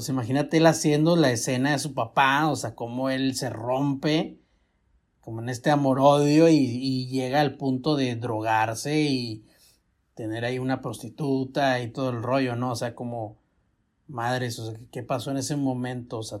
Sea, imagínate él haciendo la escena de su papá, o sea, cómo él se rompe, como en este amor-odio, y, llega al punto de drogarse y tener ahí una prostituta y todo el rollo, ¿no? O sea, como, madres, o sea, ¿qué pasó en ese momento? O sea,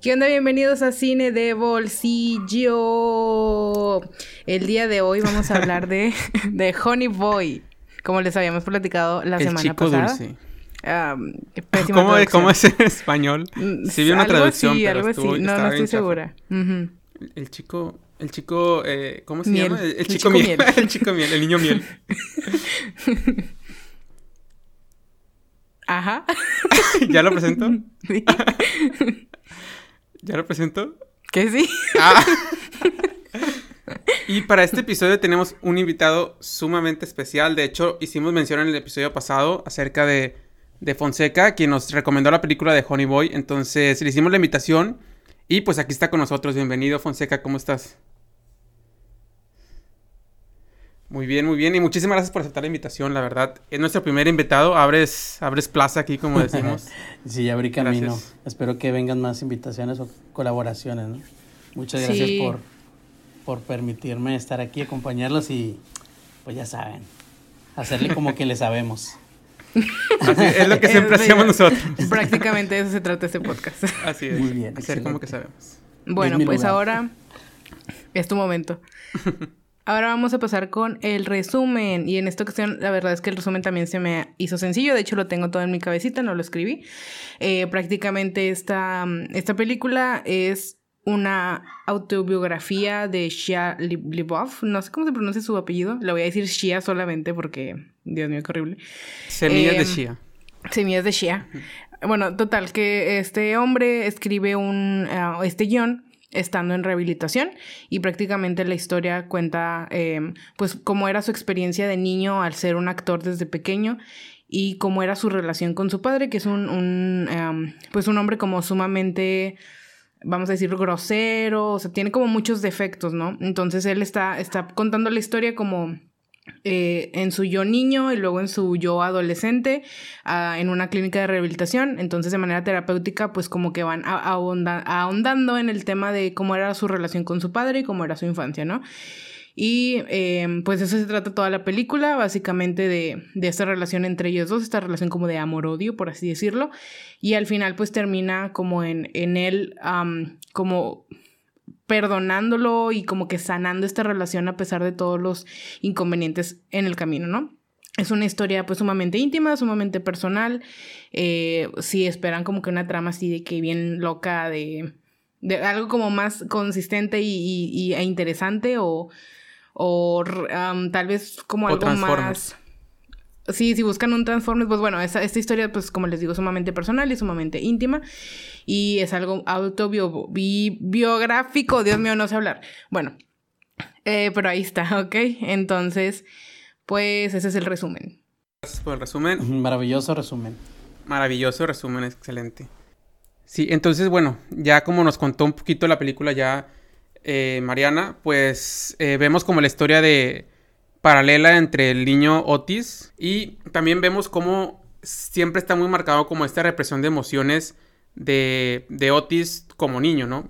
¿Qué onda? Bienvenidos a Cine de Bolsillo. El día de hoy vamos a hablar de, de Honey Boy, como les habíamos platicado la semana chico pasada. Dulce. ¿Cómo, ¿Cómo, es en español? Mm, sí vi una traducción, pero algo. No, no estoy segura. El chico, el chico, eh, ¿cómo se llama? El, chico, miel. el chico miel, el niño miel. Ajá. ¿Ya lo presento? Sí. ¿Ya lo presento? Que sí. Ah. y para este episodio tenemos un invitado sumamente especial. De hecho, hicimos mención en el episodio pasado acerca de, de Fonseca, quien nos recomendó la película de Honey Boy. Entonces le hicimos la invitación y pues aquí está con nosotros. Bienvenido, Fonseca, ¿cómo estás? Muy bien, muy bien. Y muchísimas gracias por aceptar la invitación, la verdad. Es nuestro primer invitado. Abres, abres plaza aquí, como decimos. sí, abrí camino. Espero que vengan más invitaciones o colaboraciones, ¿no? Muchas gracias por, por permitirme estar aquí, acompañarlos y, pues ya saben, hacerle como que le sabemos. es lo que siempre hacemos nosotros. Prácticamente de eso se trata este podcast. Así es. Muy bien. Hacer como que sabemos. Bueno, pues ahora es tu momento. Ahora vamos a pasar con el resumen. Y en esta ocasión, la verdad es que el resumen también se me hizo sencillo. De hecho, lo tengo todo en mi cabecita, no lo escribí. Eh, prácticamente esta, esta película es una autobiografía de Shia Libov. No sé cómo se pronuncia su apellido. Le voy a decir Shia solamente porque, Dios mío, qué horrible. Semillas de em, Shia. Semillas de Shia. Bueno, total, que este hombre escribe un, ah, este guion estando en rehabilitación y prácticamente la historia cuenta em, pues cómo era su experiencia de niño al ser un actor desde pequeño y cómo era su relación con su padre que es un, em, pues un hombre como sumamente vamos a decir grosero o sea tiene como muchos defectos no entonces él está está contando la historia como eh, en su yo niño y luego en su yo adolescente ah, en una clínica de rehabilitación. Entonces de manera terapéutica pues como que van ahondando en el tema de cómo era su relación con su padre y cómo era su infancia, ¿no? Y em, pues eso se trata toda la película, básicamente de, de, esta relación entre ellos dos, esta relación como de amor-odio, por así decirlo. Y al final pues termina como en, en él, como perdonándolo y como que sanando esta relación a pesar de todos los inconvenientes en el camino, ¿no? Es una historia pues sumamente íntima, sumamente personal. Eh, si esperan como que una trama así de que bien loca, de, de algo como más consistente y, e interesante o, o tal vez como algo más... Sí, si buscan un Transformers, pues bueno, esta historia, pues como les digo, sumamente personal y sumamente íntima. Y es algo autobiográfico, Dios mío, no sé hablar. Bueno, eh, pero ahí está, ¿ok? Entonces, pues ese es el resumen. Gracias por el resumen. Maravilloso resumen. Maravilloso resumen, excelente. Sí, entonces, bueno, ya como nos contó un poquito la película ya eh, Mariana, pues eh, vemos como la historia de paralela entre el niño Otis y también vemos cómo siempre está muy marcado como esta represión de emociones de, de Otis como niño, ¿no?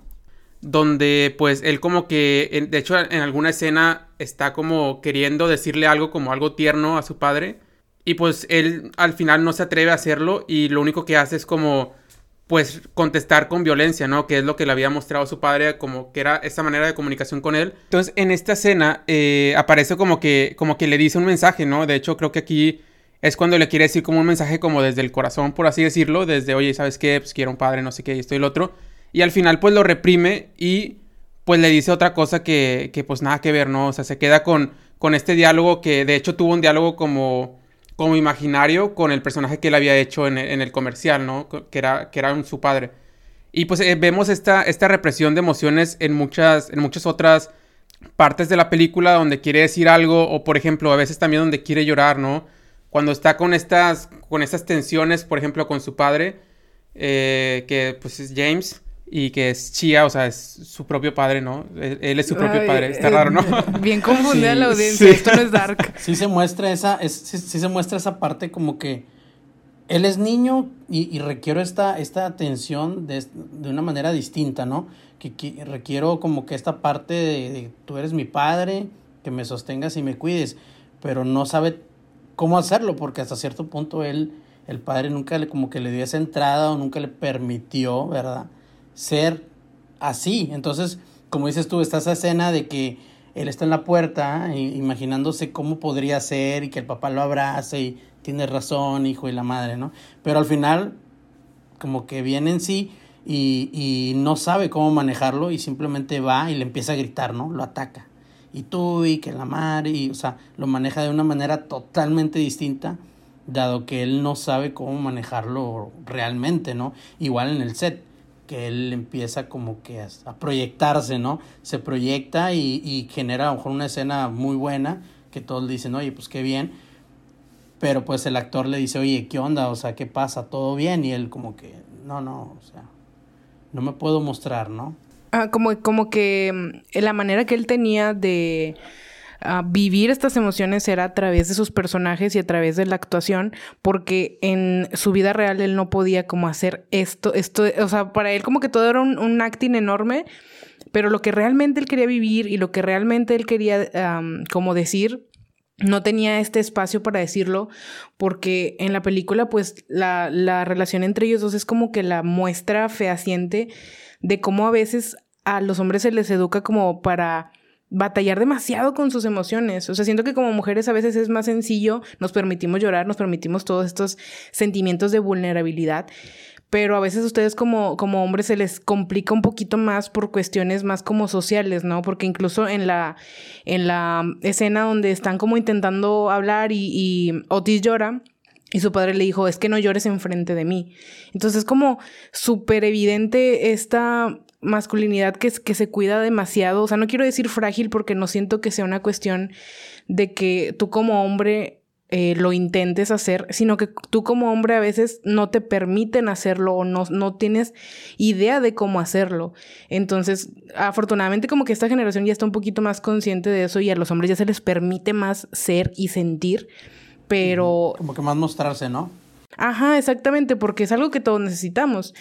Donde pues él como que, de hecho en alguna escena está como queriendo decirle algo como algo tierno a su padre y pues él al final no se atreve a hacerlo y lo único que hace es como pues contestar con violencia, ¿no? Que es lo que le había mostrado su padre, como que era esa manera de comunicación con él. Entonces, en esta escena eh, aparece como que, como que le dice un mensaje, ¿no? De hecho, creo que aquí es cuando le quiere decir como un mensaje como desde el corazón, por así decirlo, desde, oye, ¿sabes qué? Pues quiero un padre, no sé qué, y esto y el otro. Y al final pues lo reprime y pues le dice otra cosa que, que pues nada que ver, ¿no? O sea, se queda con, con este diálogo que de hecho tuvo un diálogo como, como imaginario con el personaje que él había hecho en, en el comercial, ¿no? Que era, que era su padre. Y pues eh, vemos esta, esta represión de emociones en muchas, en muchas otras partes de la película donde quiere decir algo o por ejemplo a veces también donde quiere llorar, ¿no? Cuando está con estas, con estas tensiones, por ejemplo, con su padre, eh, que pues es James, y que es Chia, o sea, es su propio padre, ¿no? Él, es su propio padre, está raro, ¿no? Bien confundida la audiencia, esto no es dark. Sí se muestra esa, sí, se muestra esa parte como que él es niño y, requiero esta, esta atención de, de, una manera distinta, ¿no? Que, requiero como que esta parte de, de, tú eres mi padre, que me sostengas y me cuides, pero no sabe cómo hacerlo, porque hasta cierto punto él, el padre nunca le, como que le dio esa entrada o nunca le permitió, ¿verdad? Ser así. Entonces, como dices tú, está esa escena de que él está en la puerta imaginándose cómo podría ser y que el papá lo abrace y tiene razón, hijo y la madre, ¿no? Pero al final, como que viene en sí y, y no sabe cómo manejarlo y simplemente va y le empieza a gritar, ¿no? Lo ataca y tú y que la madre, y, o sea, lo maneja de una manera totalmente distinta, dado que él no sabe cómo manejarlo realmente, ¿no? Igual en el set, que él empieza como que a, proyectarse, ¿no? Se proyecta y, genera a lo mejor una escena muy buena, que todos dicen, oye, pues qué bien, pero pues el actor le dice, oye, ¿qué onda? O sea, ¿qué pasa? ¿Todo bien? Y él como que, no, no, o sea, no me puedo mostrar, ¿no? Ah, como, como que mm, la manera que él tenía de vivir estas emociones era a través de sus personajes y a través de la actuación, porque en su vida real él no podía como hacer esto, esto, o sea, para él como que todo era un, acting enorme, pero lo que realmente él quería vivir y lo que realmente él quería como decir, no tenía este espacio para decirlo porque en la película pues la, la relación entre ellos dos es como que la muestra fehaciente de cómo a veces a los hombres se les educa como para batallar demasiado con sus emociones. O sea, siento que como mujeres a veces es más sencillo, nos permitimos llorar, nos permitimos todos estos sentimientos de vulnerabilidad, pero a veces a ustedes como, como hombres se les complica un poquito más por cuestiones más como sociales, ¿no? Porque incluso en la, en la escena donde están como intentando hablar y, y Otis llora, y su padre le dijo, es que no llores enfrente de mí. Entonces es como súper evidente esta masculinidad que, que se cuida demasiado. O sea, no quiero decir frágil porque no siento que sea una cuestión de que tú como hombre eh, lo intentes hacer, sino que tú como hombre a veces no te permiten hacerlo o no, no tienes idea de cómo hacerlo. Entonces, afortunadamente como que esta generación ya está un poquito más consciente de eso y a los hombres ya se les permite más ser y sentir pero... Como que más mostrarse, ¿no? Ajá, exactamente, porque es algo que todos necesitamos.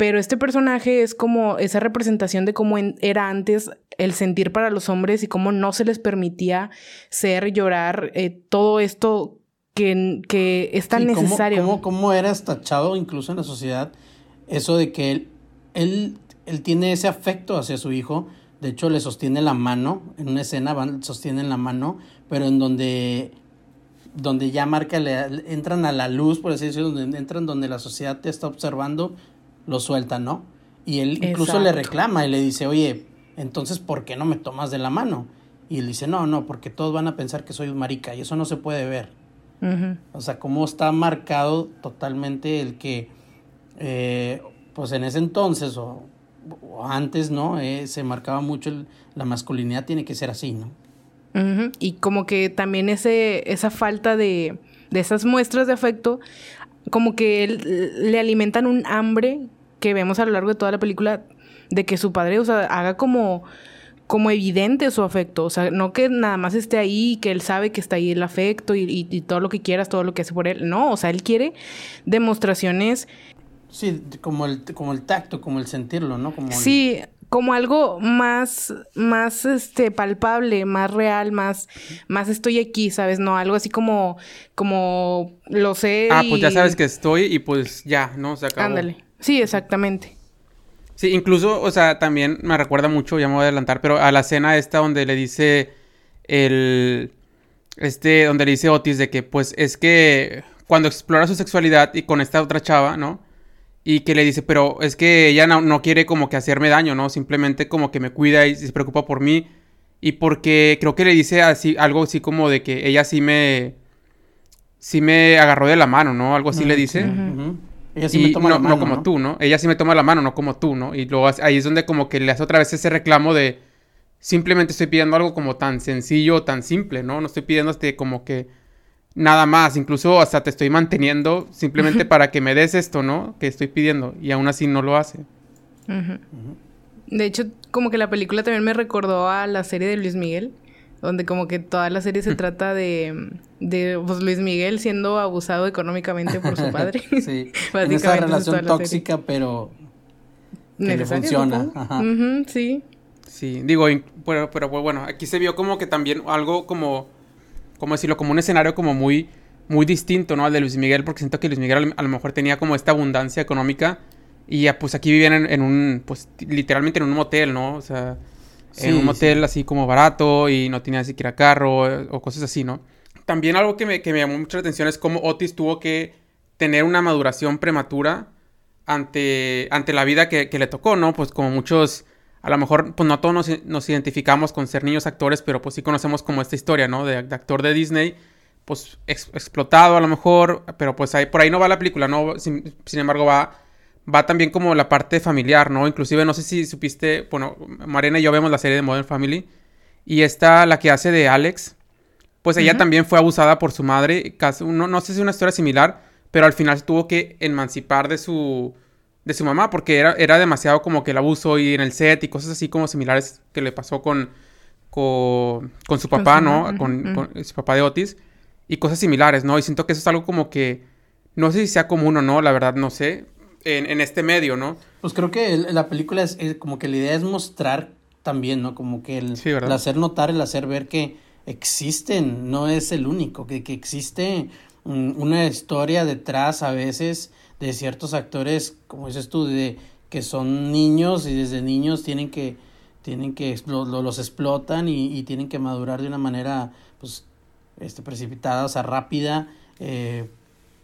Pero este personaje es como esa representación de cómo era antes el sentir para los hombres y cómo no se les permitía ser, llorar, eh, todo esto que, que es tan necesario. Cómo, cómo, era tachado incluso en la sociedad eso de que él, él, él tiene ese afecto hacia su hijo, de hecho le sostiene la mano, en una escena van, sostienen la mano, pero en donde donde ya marca, le, entran a la luz, por así decirlo, donde entran donde la sociedad te está observando, lo sueltan, ¿no? Y él incluso le reclama y le dice, oye, entonces, ¿por qué no me tomas de la mano? Y él dice, no, no, porque todos van a pensar que soy un marica y eso no se puede ver. O sea, cómo está marcado totalmente el que, eh, pues en ese entonces o, antes, ¿no? Eh, se marcaba mucho la masculinidad tiene que ser así, ¿no? Y como que también ese, esa falta de, de esas muestras de afecto, como que le alimentan un hambre que vemos a lo largo de toda la película de que su padre, o sea, haga como, como evidente su afecto. O sea, no que nada más esté ahí, que él sabe que está ahí el afecto y, y, todo lo que quieras, todo lo que hace por él. No, o sea, él quiere demostraciones. Sí, como el, como el tacto, como el sentirlo, ¿no? Como sí, como algo más, más este, palpable, más real, más, más estoy aquí, ¿sabes? No, algo así como, como lo sé. Ah, pues ya sabes que estoy y pues ya, ¿no? Se acabó. Ándale. Sí, exactamente. Sí, incluso, o sea, también me recuerda mucho, ya me voy a adelantar, pero a la escena esta donde le dice el, este, donde le dice Otis de que, pues, es que cuando explora su sexualidad y con esta otra chava, ¿no? Y que le dice, pero es que ella no, quiere como que hacerme daño, ¿no? Simplemente como que me cuida y se preocupa por mí. Y porque creo que le dice así, algo así como de que ella sí me, sí me agarró de la mano, ¿no? Algo así le dice. Ella sí me toma no, la mano. No como tú, ¿no? Ella sí me toma la mano, no como tú, ¿no? Y luego ahí es donde como que le hace otra vez ese reclamo de simplemente estoy pidiendo algo como tan sencillo, tan simple, ¿no? No estoy pidiendo este como que nada más, incluso hasta te estoy manteniendo simplemente para que me des esto, ¿no? Que estoy pidiendo y aún así no lo hace. De hecho, como que la película también me recordó a la serie de Luis Miguel donde como que toda la serie se trata de, de pues, Luis Miguel siendo abusado económicamente por su padre. sí, en esa relación tóxica, pero que le funciona. sí. Sí, digo, pero, pero pues, bueno, aquí se vio como que también algo como, como decirlo, como un escenario como muy, muy distinto, ¿no? Al de Luis Miguel, porque siento que Luis Miguel a lo mejor tenía como esta abundancia económica y ya pues aquí vivían en, en un, pues literalmente en un motel, ¿no? O sea, en un motel así como barato y no tenía siquiera carro eh, o cosas así, ¿no? También algo que me, que me llamó mucha atención es cómo Otis tuvo que tener una maduración prematura ante, ante la vida que, le tocó, ¿no? Pues como muchos, a lo mejor, pues no todos nos, identificamos con ser niños actores, pero pues sí conocemos como esta historia, ¿no? De, actor de Disney, pues explotado a lo mejor, pero pues ahí, por ahí no va la película, ¿no? sin embargo va va también como la parte familiar, ¿no? Inclusive no sé si supiste, bueno, Mariana y yo vemos la serie de Modern Family y esta, la que hace de Alex, pues ella también fue abusada por su madre, casi, no, no sé si es una historia similar, pero al final tuvo que emancipar de su, de su mamá porque era, era demasiado como que el abuso y en el set y cosas así como similares que le pasó con, con, con su papá, ¿no? con, con, su papá de Otis y cosas similares, ¿no? Y siento que eso es algo como que, no sé si sea común o no, la verdad no sé, en, este medio, ¿no? Pues creo que la película es, como que la idea es mostrar también, ¿no? Como que el, hacer notar, el hacer ver que existen, no es el único, que, que existe una historia detrás a veces de ciertos actores, como dices tú, de que son niños y desde niños tienen que tienen que los explotan y, tienen que madurar de una manera pues este precipitada, o sea, rápida, eh,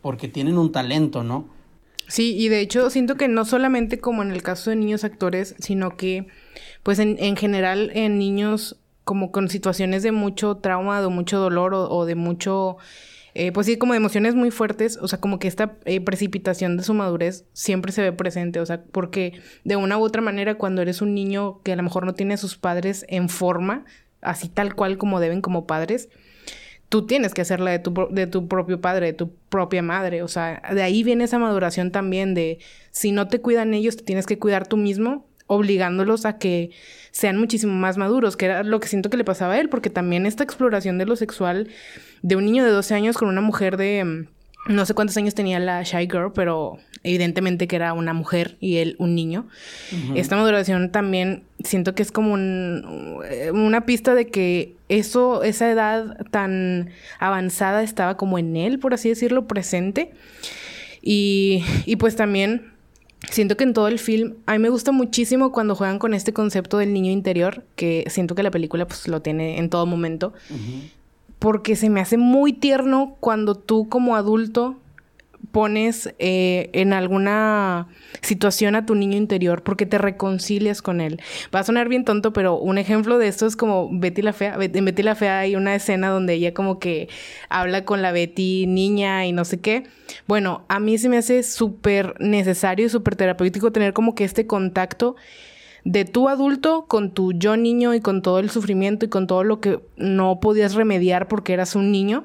porque tienen un talento, ¿no? Sí, y de hecho siento que no solamente como en el caso de niños actores, sino que pues en, en general en niños como con situaciones de mucho trauma, de mucho dolor o, de mucho, eh, pues sí, como de emociones muy fuertes, o sea, como que esta eh, precipitación de su madurez siempre se ve presente, o sea, porque de una u otra manera cuando eres un niño que a lo mejor no tiene a sus padres en forma, así tal cual como deben como padres, tú tienes que hacerla de tu, de tu propio padre, de tu propia madre. O sea, de ahí viene esa maduración también de si no te cuidan ellos, te tienes que cuidar tú mismo, obligándolos a que sean muchísimo más maduros, que era lo que siento que le pasaba a él, porque también esta exploración de lo sexual de un niño de 12 años con una mujer de mm, no sé cuántos años tenía la Shy Girl, pero evidentemente que era una mujer y él un niño. Esta maduración también siento que es como una pista de que eso, esa edad tan avanzada estaba como en él, por así decirlo, presente. Y, y pues también siento que en todo el film, a mí me gusta muchísimo cuando juegan con este concepto del niño interior, que siento que la película pues lo tiene en todo momento porque se me hace muy tierno cuando tú como adulto pones eh, en alguna situación a tu niño interior porque te reconcilias con él. Va a sonar bien tonto, pero un ejemplo de esto es como Betty la Fea. En Betty la Fea hay una escena donde ella como que habla con la Betty niña y no sé qué. Bueno, a mí se me hace súper necesario y súper terapéutico tener como que este contacto de tu adulto con tu yo niño y con todo el sufrimiento y con todo lo que no podías remediar porque eras un niño.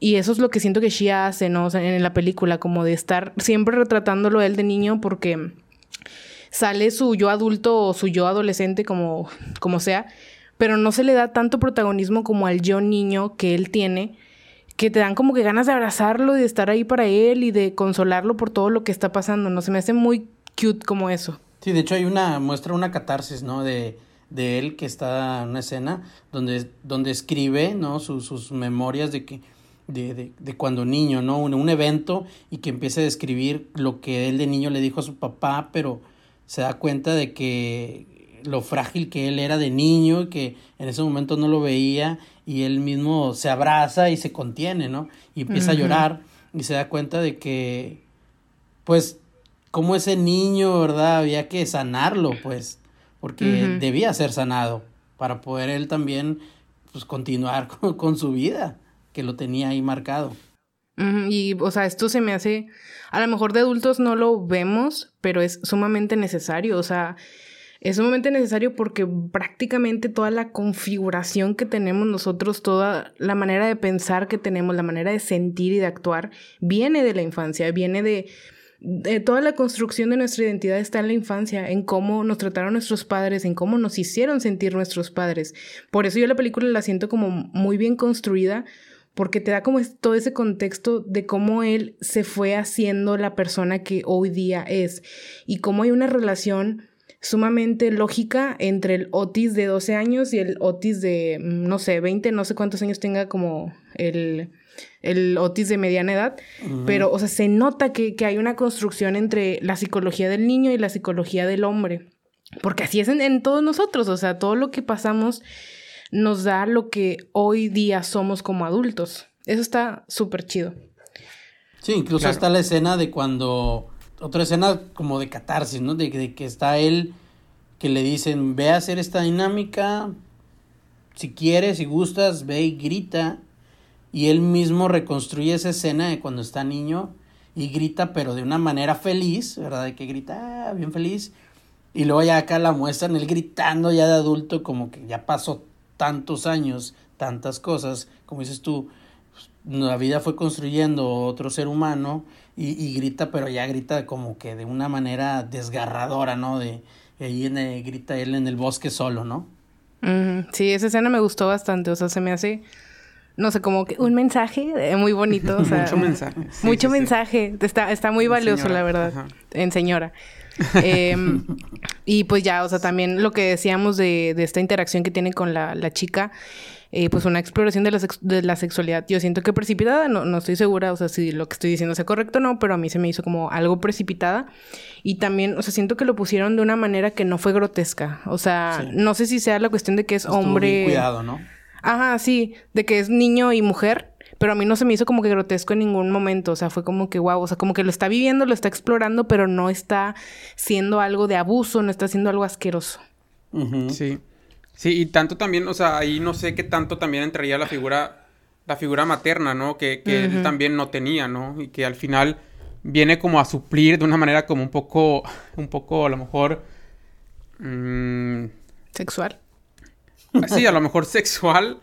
Y eso es lo que siento que Shia hace, ¿no? en la película, como de estar siempre retratándolo él de niño porque sale su yo adulto o su yo adolescente, como, como sea, pero no se le da tanto protagonismo como al yo niño que él tiene, que te dan como que ganas de abrazarlo y de estar ahí para él y de consolarlo por todo lo que está pasando, ¿no? Se me hace muy cute como eso. Sí, de hecho hay una, muestra una catarsis, ¿no? De, de él que está en una escena donde, donde escribe, ¿no? Sus memorias de que, de, de, de, cuando niño, ¿no? Un, un, evento y que empieza a describir lo que él de niño le dijo a su papá, pero se da cuenta de que lo frágil que él era de niño y que en ese momento no lo veía y él mismo se abraza y se contiene, ¿no? Y empieza a llorar y se da cuenta de que, pues, como ese niño, ¿verdad? Había que sanarlo, pues, porque debía ser sanado para poder él también, pues, continuar con, su vida, que lo tenía ahí marcado. Y, o sea, esto se me hace, a lo mejor de adultos no lo vemos, pero es sumamente necesario, o sea, es sumamente necesario porque prácticamente toda la configuración que tenemos nosotros, toda la manera de pensar que tenemos, la manera de sentir y de actuar, viene de la infancia, viene de, toda la construcción de nuestra identidad está en la infancia, en cómo nos trataron nuestros padres, en cómo nos hicieron sentir nuestros padres. Por eso yo la película la siento como muy bien construida, porque te da como todo ese contexto de cómo él se fue haciendo la persona que hoy día es y cómo hay una relación sumamente lógica entre el Otis de 12 años y el Otis de, mm, no sé, 20, no sé cuántos años tenga como el, el Otis de mediana edad, pero, o sea, se nota que, hay una construcción entre la psicología del niño y la psicología del hombre, porque así es en, todos nosotros, o sea, todo lo que pasamos nos da lo que hoy día somos como adultos. Eso está súper chido. Sí, incluso está la escena de cuando otra escena como de catarsis, ¿no? De, que está él que le dicen, ve a hacer esta dinámica, si quieres, si gustas, ve y grita. Y él mismo reconstruye esa escena de cuando está niño y grita, pero de una manera feliz, ¿verdad? De que grita, ah, bien feliz. Y luego ya acá la muestran él gritando ya de adulto, como que ya pasó tantos años, tantas cosas, como dices tú, pues, la vida fue construyendo otro ser humano y, grita, pero ya grita como que de una manera desgarradora, ¿no? De ahí en grita él en el bosque solo, ¿no? Sí, esa escena me gustó bastante, o sea, se me hace, no sé, como que un mensaje eh, muy bonito, o sea, mucho mensaje. mucho mensaje, Está, está muy valioso, la verdad, en señora. Em, y pues ya, o sea, también lo que decíamos de, de esta interacción que tiene con la, la chica, eh, pues una exploración de la, de la sexualidad. Yo siento que precipitada, no, no estoy segura, o sea, si lo que estoy diciendo sea correcto o no, pero a mí se me hizo como algo precipitada. Y también, o sea, siento que lo pusieron de una manera que no fue grotesca. O sea, no sé si sea la cuestión de que es hombre. cuidado, ¿no? Ajá, sí, de que es niño y mujer. Pero a mí no se me hizo como que grotesco en ningún momento. O sea, fue como que wow. O sea, como que lo está viviendo, lo está explorando, pero no está siendo algo de abuso, no está siendo algo asqueroso. Sí. Sí, y tanto también, o sea, ahí no sé qué tanto también entraría la figura, la figura materna, ¿no? Que, que él también no tenía, ¿no? Y que al final viene como a suplir de una manera como un poco, un poco a lo mejor... Mm, sexual. Sí, a lo mejor sexual,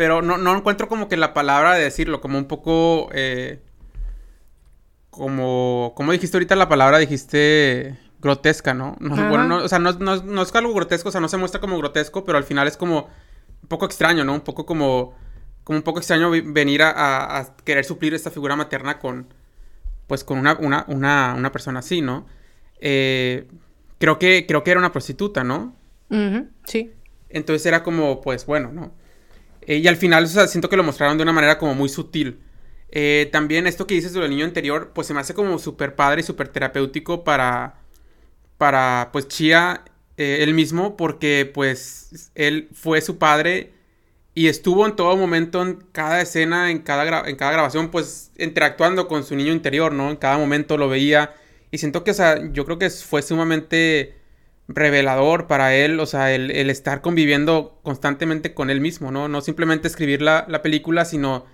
pero no, no encuentro como que la palabra de decirlo, como un poco... Eh, como, como dijiste ahorita la palabra, dijiste grotesca, ¿no? bueno, no, o sea, no, no, es algo grotesco, o sea, no se muestra como grotesco, pero al final es como un poco extraño, ¿no? Un poco como, como un poco extraño venir a, querer suplir esta figura materna con, pues, con una, una, una, una persona así, ¿no? Eh, creo, que, creo que era una prostituta, ¿no? Sí. Entonces era como, pues, bueno, ¿no? Eh, y al final, o sea, siento que lo mostraron de una manera como muy sutil. Eh, también esto que dices del niño anterior, pues se me hace como súper padre y súper terapéutico para para pues Chia eh, él mismo porque pues él fue su padre y estuvo en todo momento en cada escena, en cada, en cada grabación pues interactuando con su niño interior, ¿no? En cada momento lo veía y siento que, o sea, yo creo que fue sumamente revelador para él, o sea, el, estar conviviendo constantemente con él mismo, ¿no? No simplemente escribir la, la, película, sino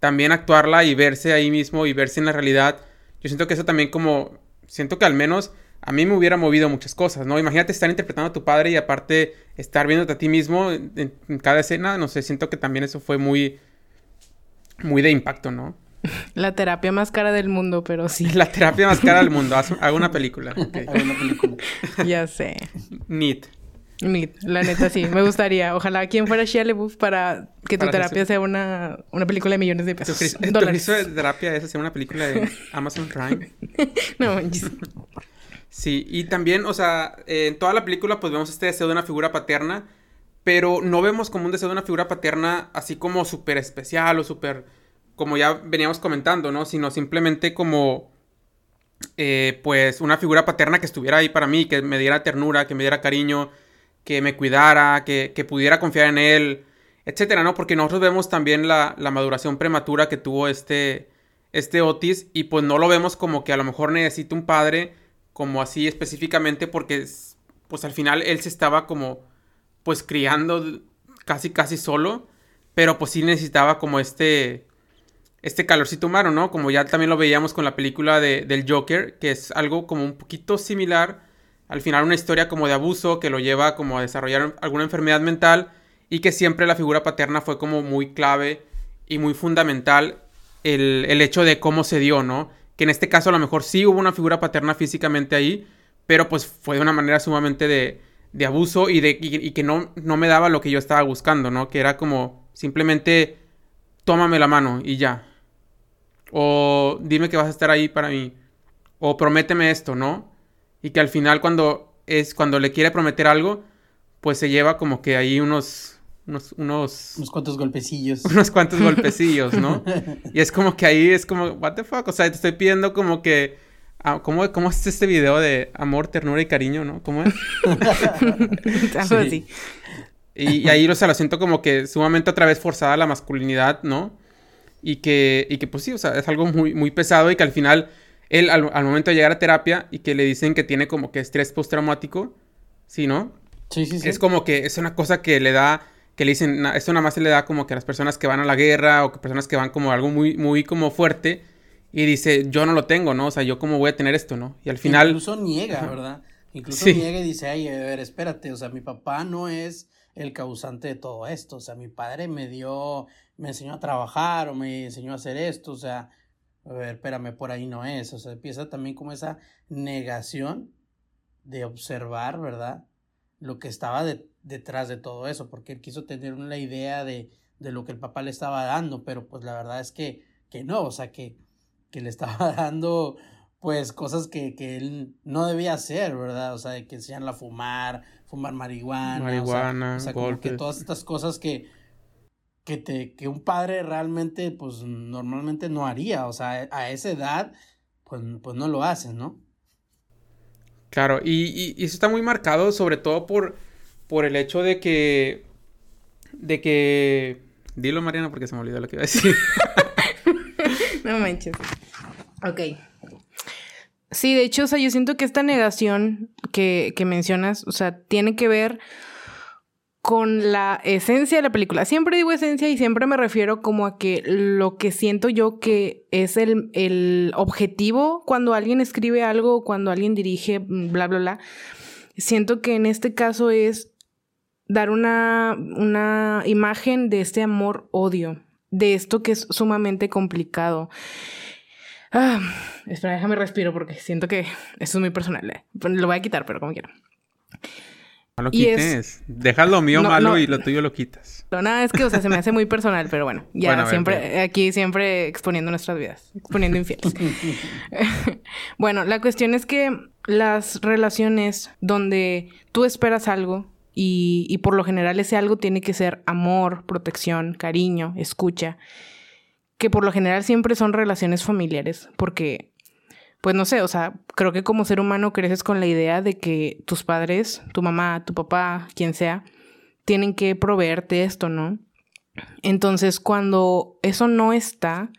también actuarla y verse ahí mismo y verse en la realidad. Yo siento que eso también como, siento que al menos a mí me hubiera movido muchas cosas, ¿no? Imagínate estar interpretando a tu padre y aparte estar viéndote a ti mismo en, cada escena, no sé, siento que también eso fue muy, muy de impacto, ¿no? La terapia más cara del mundo, pero sí. La terapia más cara del mundo, hago una película. Hago una película. ya sé. Neat. Neat, la neta sí, me gustaría. Ojalá quien fuera Shia LaBeouf para que tu terapia sea una, una película de millones de pesos. ¿Tu, dólares. de terapia es hacer una película de Amazon Prime? no, Sí, y también, o sea, en toda la película pues vemos este deseo de una figura paterna, pero no vemos como un deseo de una figura paterna así como súper especial o súper, como ya veníamos comentando, ¿no? Sino simplemente como, eh, pues, una figura paterna que estuviera ahí para mí, que me diera ternura, que me diera cariño, que me cuidara, que, pudiera confiar en él. etcétera, ¿no? Porque nosotros vemos también la, la, maduración prematura que tuvo este, este Otis y pues no lo vemos como que a lo mejor necesita un padre como así específicamente porque pues al final él se estaba como pues criando casi casi solo, pero pues sí necesitaba como este este calorcito humano, ¿no? Como ya también lo veíamos con la película de, del Joker, que es algo como un poquito similar. Al final una historia como de abuso que lo lleva como a desarrollar alguna enfermedad mental y que siempre la figura paterna fue como muy clave y muy fundamental el, el hecho de cómo se dio, ¿no? Que en este caso a lo mejor sí hubo una figura paterna físicamente ahí, pero pues fue de una manera sumamente de, de abuso y, de, y, que no, no me daba lo que yo estaba buscando, ¿no? Que era como simplemente tómame la mano y ya. O dime que vas a estar ahí para mí. O prométeme esto, ¿no? Y que al final cuando es cuando le quiere prometer algo, pues se lleva como que ahí unos unos unos unos cuantos golpecillos. Unos cuantos golpecillos, ¿no? y es como que ahí es como what the fuck, o sea, te estoy pidiendo como que ah, ¿Cómo, ¿Cómo es este video de amor, ternura y cariño, no? ¿Cómo es? Así. Y, y, ahí, o sea, lo siento como que sumamente otra vez forzada la masculinidad, ¿no? Y que, y que pues sí, o sea, es algo muy, muy pesado y que al final él al, al, momento de llegar a terapia y que le dicen que tiene como que estrés postraumático, ¿sí, no? Sí, sí, sí. Es como que es una cosa que le da, que le dicen, esto nada más se le da como que a las personas que van a la guerra o que personas que van como algo muy, muy como fuerte y dice, yo no lo tengo, ¿no? O sea, yo cómo voy a tener esto, ¿no? Y al final... Incluso niega, ¿verdad? Incluso sí. niega y dice, ay, a ver, espérate, o sea, mi papá no es el causante de todo esto, o sea, mi padre me dio me enseñó a trabajar o me enseñó a hacer esto, o sea, a ver, espérame, por ahí no es, o sea, empieza también como esa negación de observar, ¿verdad? Lo que estaba de, detrás de todo eso, porque él quiso tener una idea de, de, lo que el papá le estaba dando, pero pues la verdad es que, que no, o sea, que, que le estaba dando pues cosas que, que él no debía hacer, ¿verdad? O sea, de que enseñarle a fumar, fumar marihuana, marihuana o sea, o sea como que todas estas cosas que que, te, que un padre realmente, pues normalmente no haría, o sea, a esa edad, pues, pues no lo hacen, ¿no? Claro, y, y, y, eso está muy marcado sobre todo por, por el hecho de que, de que, dilo Mariana porque se me olvidó lo que iba a decir. no manches. Ok. Sí, de hecho, o sea, yo siento que esta negación que, que mencionas, o sea, tiene que ver con la esencia de la película. Siempre digo esencia y siempre me refiero como a que lo que siento yo que es el, el objetivo cuando alguien escribe algo, cuando alguien dirige, bla, bla, bla. Siento que en este caso es dar una, una imagen de este amor-odio, de esto que es sumamente complicado. Ah, espera, déjame respiro porque siento que eso es muy personal. Eh. Lo voy a quitar, pero como quiera. No lo quites. Es... Deja lo mío no, malo no, y lo tuyo lo quitas. No, nada, es que, o sea, se me hace muy personal, pero bueno, ya bueno, siempre, aquí siempre exponiendo nuestras vidas, exponiendo infieles. bueno, la cuestión es que las relaciones donde tú esperas algo y, y por lo general ese algo tiene que ser amor, protección, cariño, escucha, que por lo general siempre son relaciones familiares, porque pues no sé, o sea, creo que como ser humano creces con la idea de que tus padres, tu mamá, tu papá, quien sea, tienen que proveerte esto, ¿no? Entonces, cuando eso no está,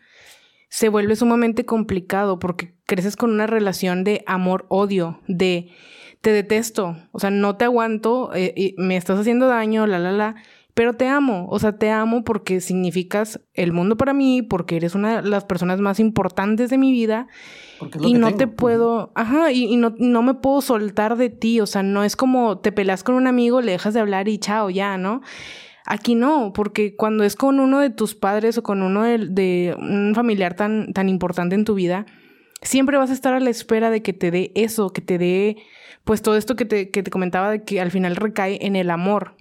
se vuelve sumamente complicado porque creces con una relación de amor-odio, de te detesto, o sea, no te aguanto, eh, me estás haciendo daño, la, la, la, pero te amo, o sea, te amo porque significas el mundo para mí, porque eres una de las personas más importantes de mi vida y no tengo. te puedo, ajá, y, y, no, no me puedo soltar de ti, o sea, no es como te peleas con un amigo, le dejas de hablar y chao, ya, ¿no? Aquí no, porque cuando es con uno de tus padres o con uno de, de un familiar tan, tan importante en tu vida, siempre vas a estar a la espera de que te dé eso, que te dé, pues todo esto que te, que te comentaba de que al final recae en el amor.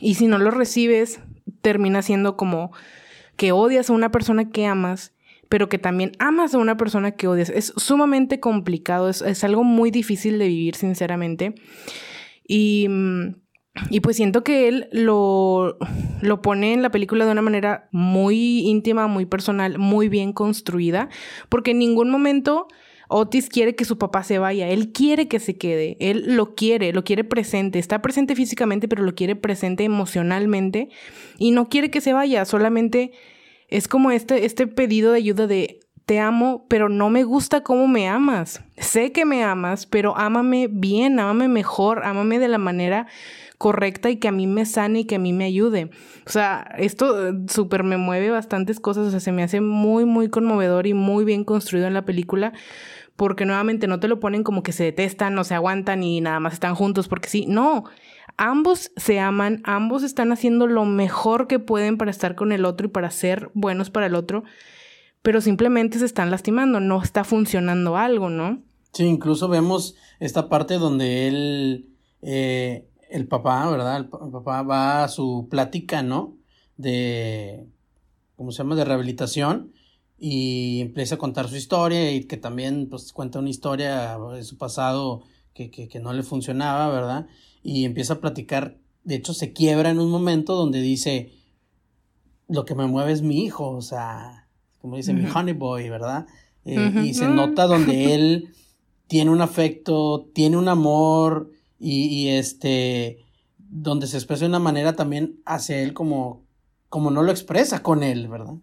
Y si no lo recibes, termina siendo como que odias a una persona que amas, pero que también amas a una persona que odias. Es sumamente complicado, es, es algo muy difícil de vivir, sinceramente. Y, y pues siento que él lo, lo pone en la película de una manera muy íntima, muy personal, muy bien construida, porque en ningún momento Otis quiere que su papá se vaya, él quiere que se quede, él lo quiere, lo quiere presente, está presente físicamente, pero lo quiere presente emocionalmente y no quiere que se vaya, solamente es como este, este pedido de ayuda de te amo, pero no me gusta cómo me amas. Sé que me amas, pero ámame bien, ámame mejor, ámame de la manera correcta y que a mí me sane y que a mí me ayude. O sea, esto eh, súper me mueve bastantes cosas, o sea, se me hace muy, muy conmovedor y muy bien construido en la película porque nuevamente no te lo ponen como que se detestan, no se aguantan y nada más están juntos porque sí, no. Ambos se aman, ambos están haciendo lo mejor que pueden para estar con el otro y para ser buenos para el otro pero simplemente se están lastimando, no está funcionando algo, ¿no? Sí, incluso vemos esta parte donde él, eh, el papá, ¿verdad? El, papá va a su plática, ¿no? De, ¿cómo se llama? De rehabilitación y empieza a contar su historia y que también pues cuenta una historia de su pasado que, que, que no le funcionaba, ¿verdad? Y empieza a platicar, de hecho se quiebra en un momento donde dice, lo que me mueve es mi hijo, o sea, como dice mi honey boy, ¿verdad? Eh, y se nota donde él tiene un afecto, tiene un amor y, este, donde se expresa de una manera también hacia él como, como no lo expresa con él, ¿verdad?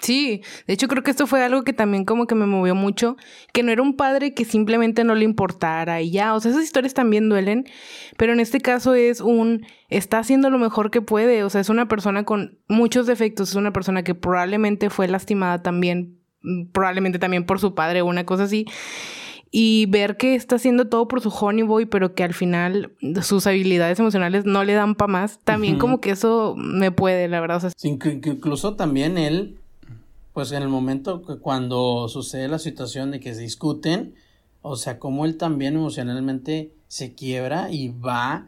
Sí, de hecho creo que esto fue algo que también como que me movió mucho, que no era un padre que simplemente no le importara y ya, o sea, esas historias también duelen, pero en este caso es un, está haciendo lo mejor que puede, o sea, es una persona con muchos defectos, es una persona que probablemente fue lastimada también, mm, probablemente también por su padre o una cosa así, y ver que está haciendo todo por su honey boy, pero que al final sus habilidades emocionales no le dan para más, también como que eso me puede, la verdad. O sea, incluso también él pues en el momento que cuando sucede la situación de que se discuten, o sea, como él también emocionalmente se quiebra y va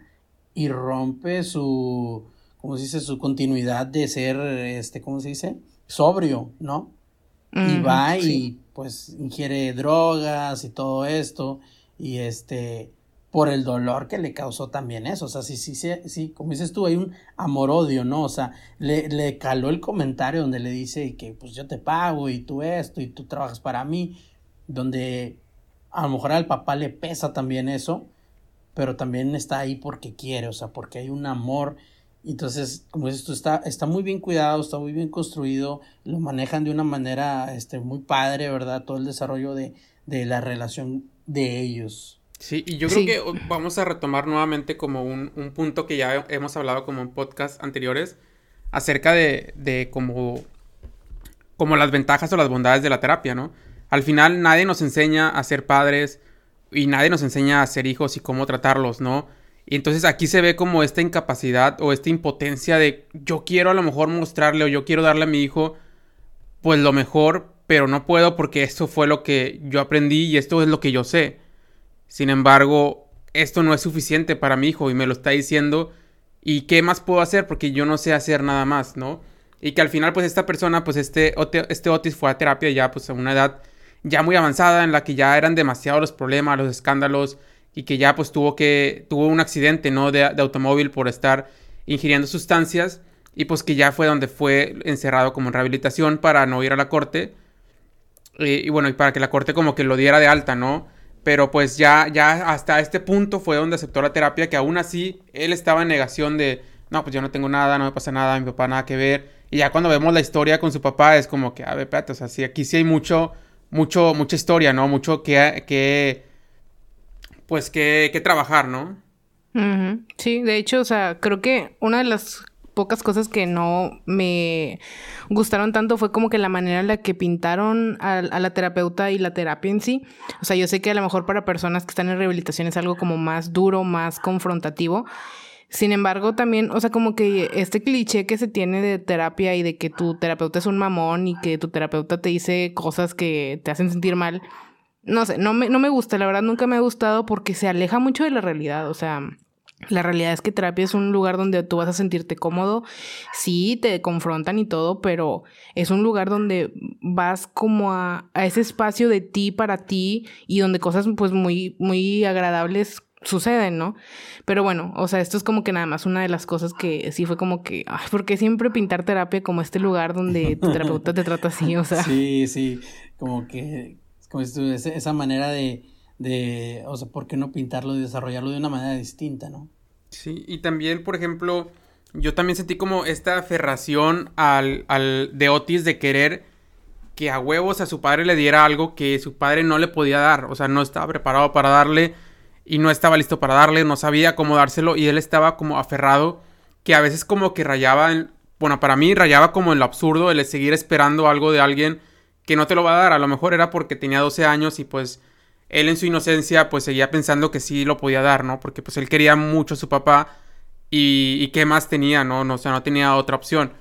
y rompe su, ¿cómo se dice? Su continuidad de ser, este, ¿cómo se dice? Sobrio, ¿no? y va y pues ingiere drogas y todo esto y este por el dolor que le causó también eso. O sea, sí, sí, sí, sí, como dices tú, hay un amor-odio, ¿no? O sea, le, le caló el comentario donde le dice que pues yo te pago y tú esto y tú trabajas para mí, donde a lo mejor al papá le pesa también eso, pero también está ahí porque quiere, o sea, porque hay un amor. Entonces, como dices tú, está, está muy bien cuidado, está muy bien construido, lo manejan de una manera este, muy padre, ¿verdad? Todo el desarrollo de, de la relación de ellos. Sí, y yo creo que vamos a retomar nuevamente como un, un, punto que ya hemos hablado como en podcasts anteriores acerca de, de como, como las ventajas o las bondades de la terapia, ¿no? Al final nadie nos enseña a ser padres y nadie nos enseña a ser hijos y cómo tratarlos, ¿no? Y entonces aquí se ve como esta incapacidad o esta impotencia de yo quiero a lo mejor mostrarle o yo quiero darle a mi hijo pues lo mejor, pero no puedo porque esto fue lo que yo aprendí y esto es lo que yo sé. Sin embargo, esto no es suficiente para mi hijo y me lo está diciendo. ¿Y qué más puedo hacer? Porque yo no sé hacer nada más, ¿no? Y que al final, pues esta persona, pues este, este Otis fue a terapia ya, pues a una edad ya muy avanzada en la que ya eran demasiados los problemas, los escándalos y que ya pues tuvo que, tuvo un accidente, ¿no? De, automóvil por estar ingiriendo sustancias y pues que ya fue donde fue encerrado como en rehabilitación para no ir a la corte. Eh, y bueno, y para que la corte como que lo diera de alta, ¿no? Pero pues ya, ya hasta este punto fue donde aceptó la terapia, que aún así él estaba en negación de, no, pues yo no tengo nada, no me pasa nada, mi papá nada que ver. Y ya cuando vemos la historia con su papá es como que, a ver, espérate, o sea, sí, aquí sí hay mucho, mucho, mucha historia, ¿no? Mucho que, que pues que, que trabajar, ¿no? Sí, de hecho, o sea, creo que una de las pocas cosas que no me gustaron tanto fue como que la manera en la que pintaron a, la terapeuta y la terapia en sí. O sea, yo sé que a lo mejor para personas que están en rehabilitación es algo como más duro, más confrontativo. Sin embargo, también, o sea, como que este cliché que se tiene de terapia y de que tu terapeuta es un mamón y que tu terapeuta te dice cosas que te hacen sentir mal, no sé, no me, no me gusta, la verdad nunca me ha gustado porque se aleja mucho de la realidad, o sea, la realidad es que terapia es un lugar donde tú vas a sentirte cómodo. Sí, te confrontan y todo, pero es un lugar donde vas como a, a ese espacio de ti para ti y donde cosas pues muy, muy agradables suceden, ¿no? Pero bueno, o sea, esto es como que nada más una de las cosas que sí fue como que, ay, ¿por qué siempre pintar terapia como este lugar donde tu terapeuta te trata así? O sea. Sí, sí, como que como esa manera de, de, o sea, ¿por qué no pintarlo y desarrollarlo de una manera distinta, no? Sí, y también, por ejemplo, yo también sentí como esta aferración al, al de Otis de querer que a huevos a su padre le diera algo que su padre no le podía dar, o sea, no estaba preparado para darle y no estaba listo para darle, no sabía cómo dárselo y él estaba como aferrado que a veces como que rayaba en, bueno, para mí rayaba como en lo absurdo el seguir esperando algo de alguien que no te lo va a dar, a lo mejor era porque tenía 12 años y pues él en su inocencia pues seguía pensando que sí lo podía dar, ¿no? Porque pues él quería mucho a su papá y, qué más tenía, ¿no? ¿no? O sea, no tenía otra opción.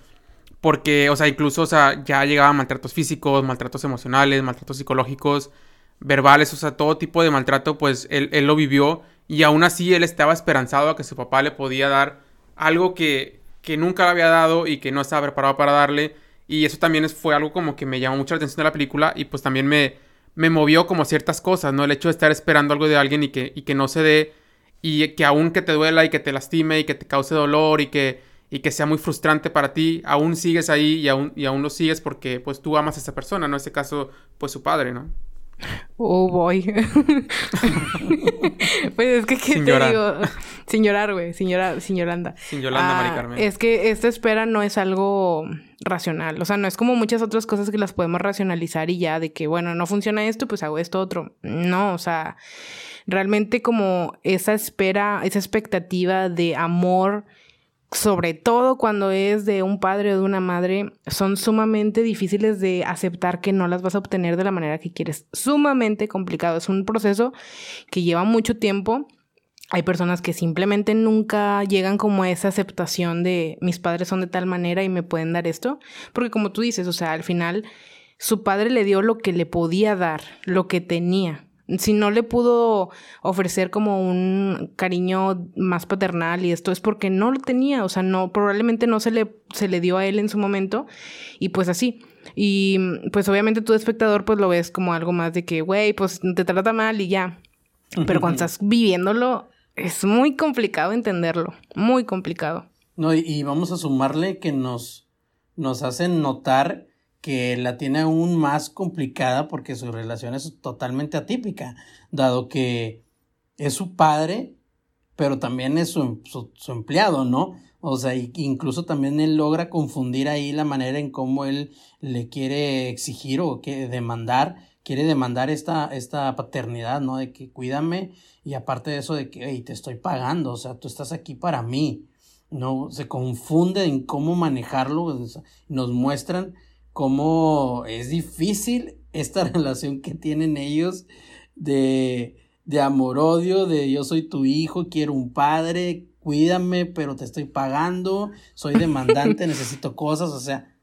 Porque, o sea, incluso, o sea, ya llegaban maltratos físicos, maltratos emocionales, maltratos psicológicos, verbales, o sea, todo tipo de maltrato, pues él, él lo vivió y aún así él estaba esperanzado a que su papá le podía dar algo que, que nunca le había dado y que no estaba preparado para darle. Y eso también fue algo como que me llamó mucho la atención de la película y pues también me, me movió como ciertas cosas, ¿no? El hecho de estar esperando algo de alguien y que, y que no se dé, y que aún que te duela y que te lastime y que te cause dolor y que, y que sea muy frustrante para ti, aún sigues ahí y aún, y aún lo sigues porque pues tú amas a esa persona, ¿no? En este caso, pues su padre, ¿no? Oh, boy. pues es que, ¿qué te digo? Sin llorar, güey. Sin llorar, sin Yolanda. Sin Yolanda, Mari ah, Carmen. Es que esta espera no es algo racional. O sea, no es como muchas otras cosas que las podemos racionalizar y ya, de que, bueno, no funciona esto, pues hago esto otro. No, o sea, realmente como esa espera, esa expectativa de amor sobre todo cuando es de un padre o de una madre, son sumamente difíciles de aceptar que no las vas a obtener de la manera que quieres. Sumamente complicado. Es un proceso que lleva mucho tiempo. Hay personas que simplemente nunca llegan como a esa aceptación de mis padres son de tal manera y me pueden dar esto. Porque como tú dices, o sea, al final su padre le dio lo que le podía dar, lo que tenía si no le pudo ofrecer como un cariño más paternal y esto es porque no lo tenía, o sea, no, probablemente no se le, se le dio a él en su momento y pues así. Y pues obviamente tú espectador pues lo ves como algo más de que, güey, pues te trata mal y ya. Pero cuando estás viviéndolo es muy complicado entenderlo, muy complicado. No, y, y vamos a sumarle que nos, nos hacen notar que la tiene aún más complicada porque su relación es totalmente atípica, dado que es su padre, pero también es su, empleado, ¿no? O sea, incluso también él logra confundir ahí la manera en cómo él le quiere exigir o quiere demandar, quiere demandar esta, esta paternidad, ¿no? De que cuídame y aparte de eso de que, te estoy pagando, o sea, tú estás aquí para mí, ¿no? Se confunde en cómo manejarlo, nos muestran cómo es difícil esta relación que tienen ellos de, de amor-odio, de yo soy tu hijo, quiero un padre, cuídame, pero te estoy pagando, soy demandante, necesito cosas, o sea.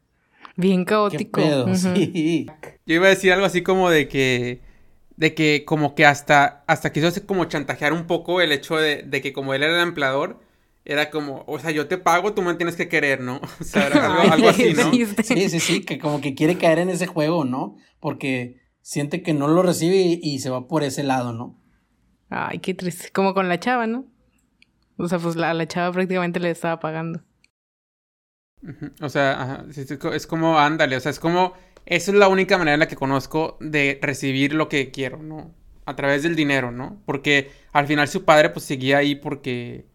Bien caótico. sí. Yo iba a decir algo así como de que, de que como que hasta, hasta quiso hacer como chantajear un poco el hecho de, de que como él era el empleador, era como, o sea, yo te pago, tú me tienes que querer, ¿no? O sea, era algo, así, ¿no? Sí, sí, sí, que como que quiere caer en ese juego, ¿no? Porque siente que no lo recibe y, se va por ese lado, ¿no? Ay, qué triste. Como con la chava, ¿no? O sea, pues la, la chava prácticamente le estaba pagando. O sea, es como, ándale, o sea, es como, esa es la única manera en la que conozco de recibir lo que quiero, ¿no? A través del dinero, ¿no? Porque al final su padre pues seguía ahí porque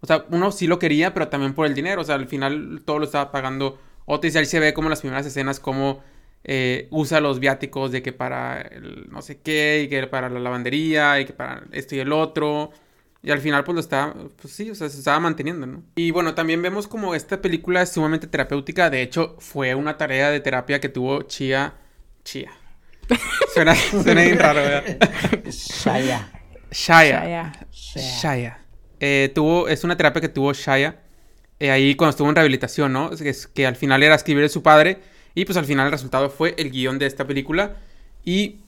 o sea, uno sí lo quería, pero también por el dinero. O sea, al final todo lo estaba pagando Otis. Y ahí se ve como en las primeras escenas como eh, usa los viáticos de que para el no sé qué, y que para la lavandería, y que para esto y el otro. Y al final pues lo está, pues sí, o sea, se estaba manteniendo, ¿no? Y bueno, también vemos como esta película es sumamente terapéutica. De hecho, fue una tarea de terapia que tuvo Chia. Chia. Suena, suena bien raro, ¿verdad? Shaya. Shaya. Shaya. Eh, tuvo, es una terapia que tuvo Shaya eh, ahí cuando estuvo en rehabilitación, ¿no? Que, que al final era escribir de su padre y pues al final el resultado fue el guion de esta película y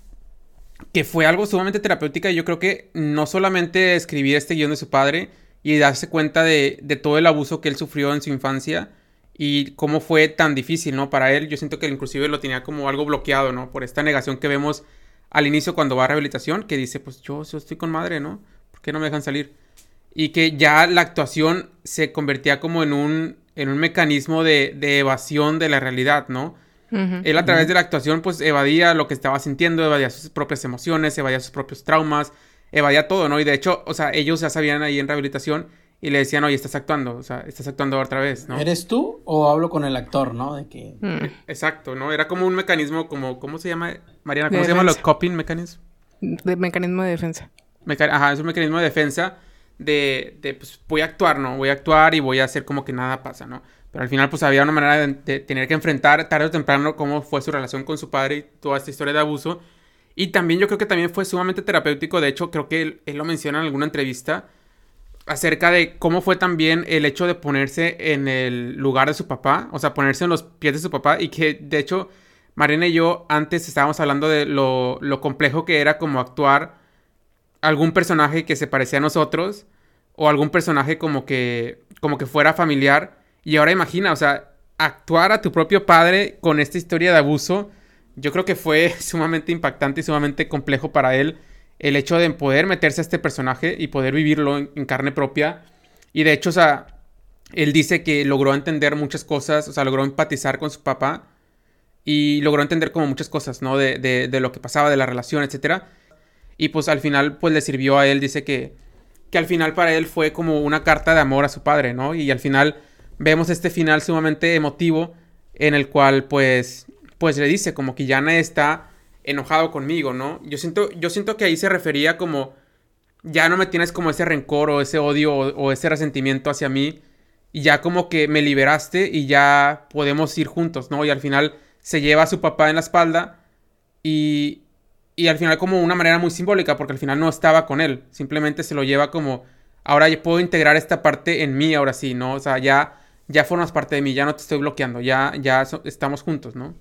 que fue algo sumamente terapéutica y yo creo que no solamente escribir este guion de su padre y darse cuenta de, de, todo el abuso que él sufrió en su infancia y cómo fue tan difícil, ¿no? Para él, yo siento que inclusive lo tenía como algo bloqueado, ¿no? Por esta negación que vemos al inicio cuando va a rehabilitación, que dice, pues yo, yo estoy con madre, ¿no? ¿Por qué no me dejan salir? Y que ya la actuación se convertía como en un, en un mecanismo de, evasión de la realidad, ¿no? él a través de la actuación pues evadía lo que estaba sintiendo, evadía sus propias emociones, evadía sus propios traumas, evadía todo, ¿no? Y de hecho, o sea, ellos ya sabían ahí en rehabilitación y le decían, oye, estás actuando, o sea, estás actuando otra vez, ¿no? ¿Eres tú o hablo con el actor, no? De que... Mm. Exacto, ¿no? Era como un mecanismo como, ¿cómo se llama, Mariana? ¿Cómo se llama los coping mechanism? De mecanismo de defensa. Ajá, es un mecanismo de defensa de, de, pues, voy a actuar, ¿no? Voy a actuar y voy a hacer como que nada pasa, ¿no? Pero al final, pues, había una manera de, tener que enfrentar tarde o temprano cómo fue su relación con su padre y toda esta historia de abuso. Y también yo creo que también fue sumamente terapéutico. De hecho, creo que él, lo menciona en alguna entrevista acerca de cómo fue también el hecho de ponerse en el lugar de su papá, o sea, ponerse en los pies de su papá y que, de hecho, Marina y yo antes estábamos hablando de lo, lo complejo que era como actuar algún personaje que se parecía a nosotros o algún personaje como que como que fuera familiar y ahora imagina, o sea, actuar a tu propio padre con esta historia de abuso, yo creo que fue sumamente impactante y sumamente complejo para él el hecho de poder meterse a este personaje y poder vivirlo en, carne propia. Y de hecho, o sea, él dice que logró entender muchas cosas, o sea, logró empatizar con su papá y logró entender como muchas cosas, ¿no? De, de, de lo que pasaba, de la relación, etcétera. Y pues al final pues le sirvió a él, dice que, que al final para él fue como una carta de amor a su padre, ¿no? Y al final vemos este final sumamente emotivo en el cual pues pues le dice como que ya no está enojado conmigo, ¿no? Yo siento yo siento que ahí se refería como ya no me tienes como ese rencor o ese odio o, o ese resentimiento hacia mí y ya como que me liberaste y ya podemos ir juntos, ¿no? Y al final se lleva a su papá en la espalda y, y al final como una manera muy simbólica, porque al final no estaba con él, simplemente se lo lleva como, ahora ya puedo integrar esta parte en mí, ahora sí, ¿no? O sea, ya, ya formas parte de mí, ya no te estoy bloqueando, ya, ya estamos juntos, ¿no?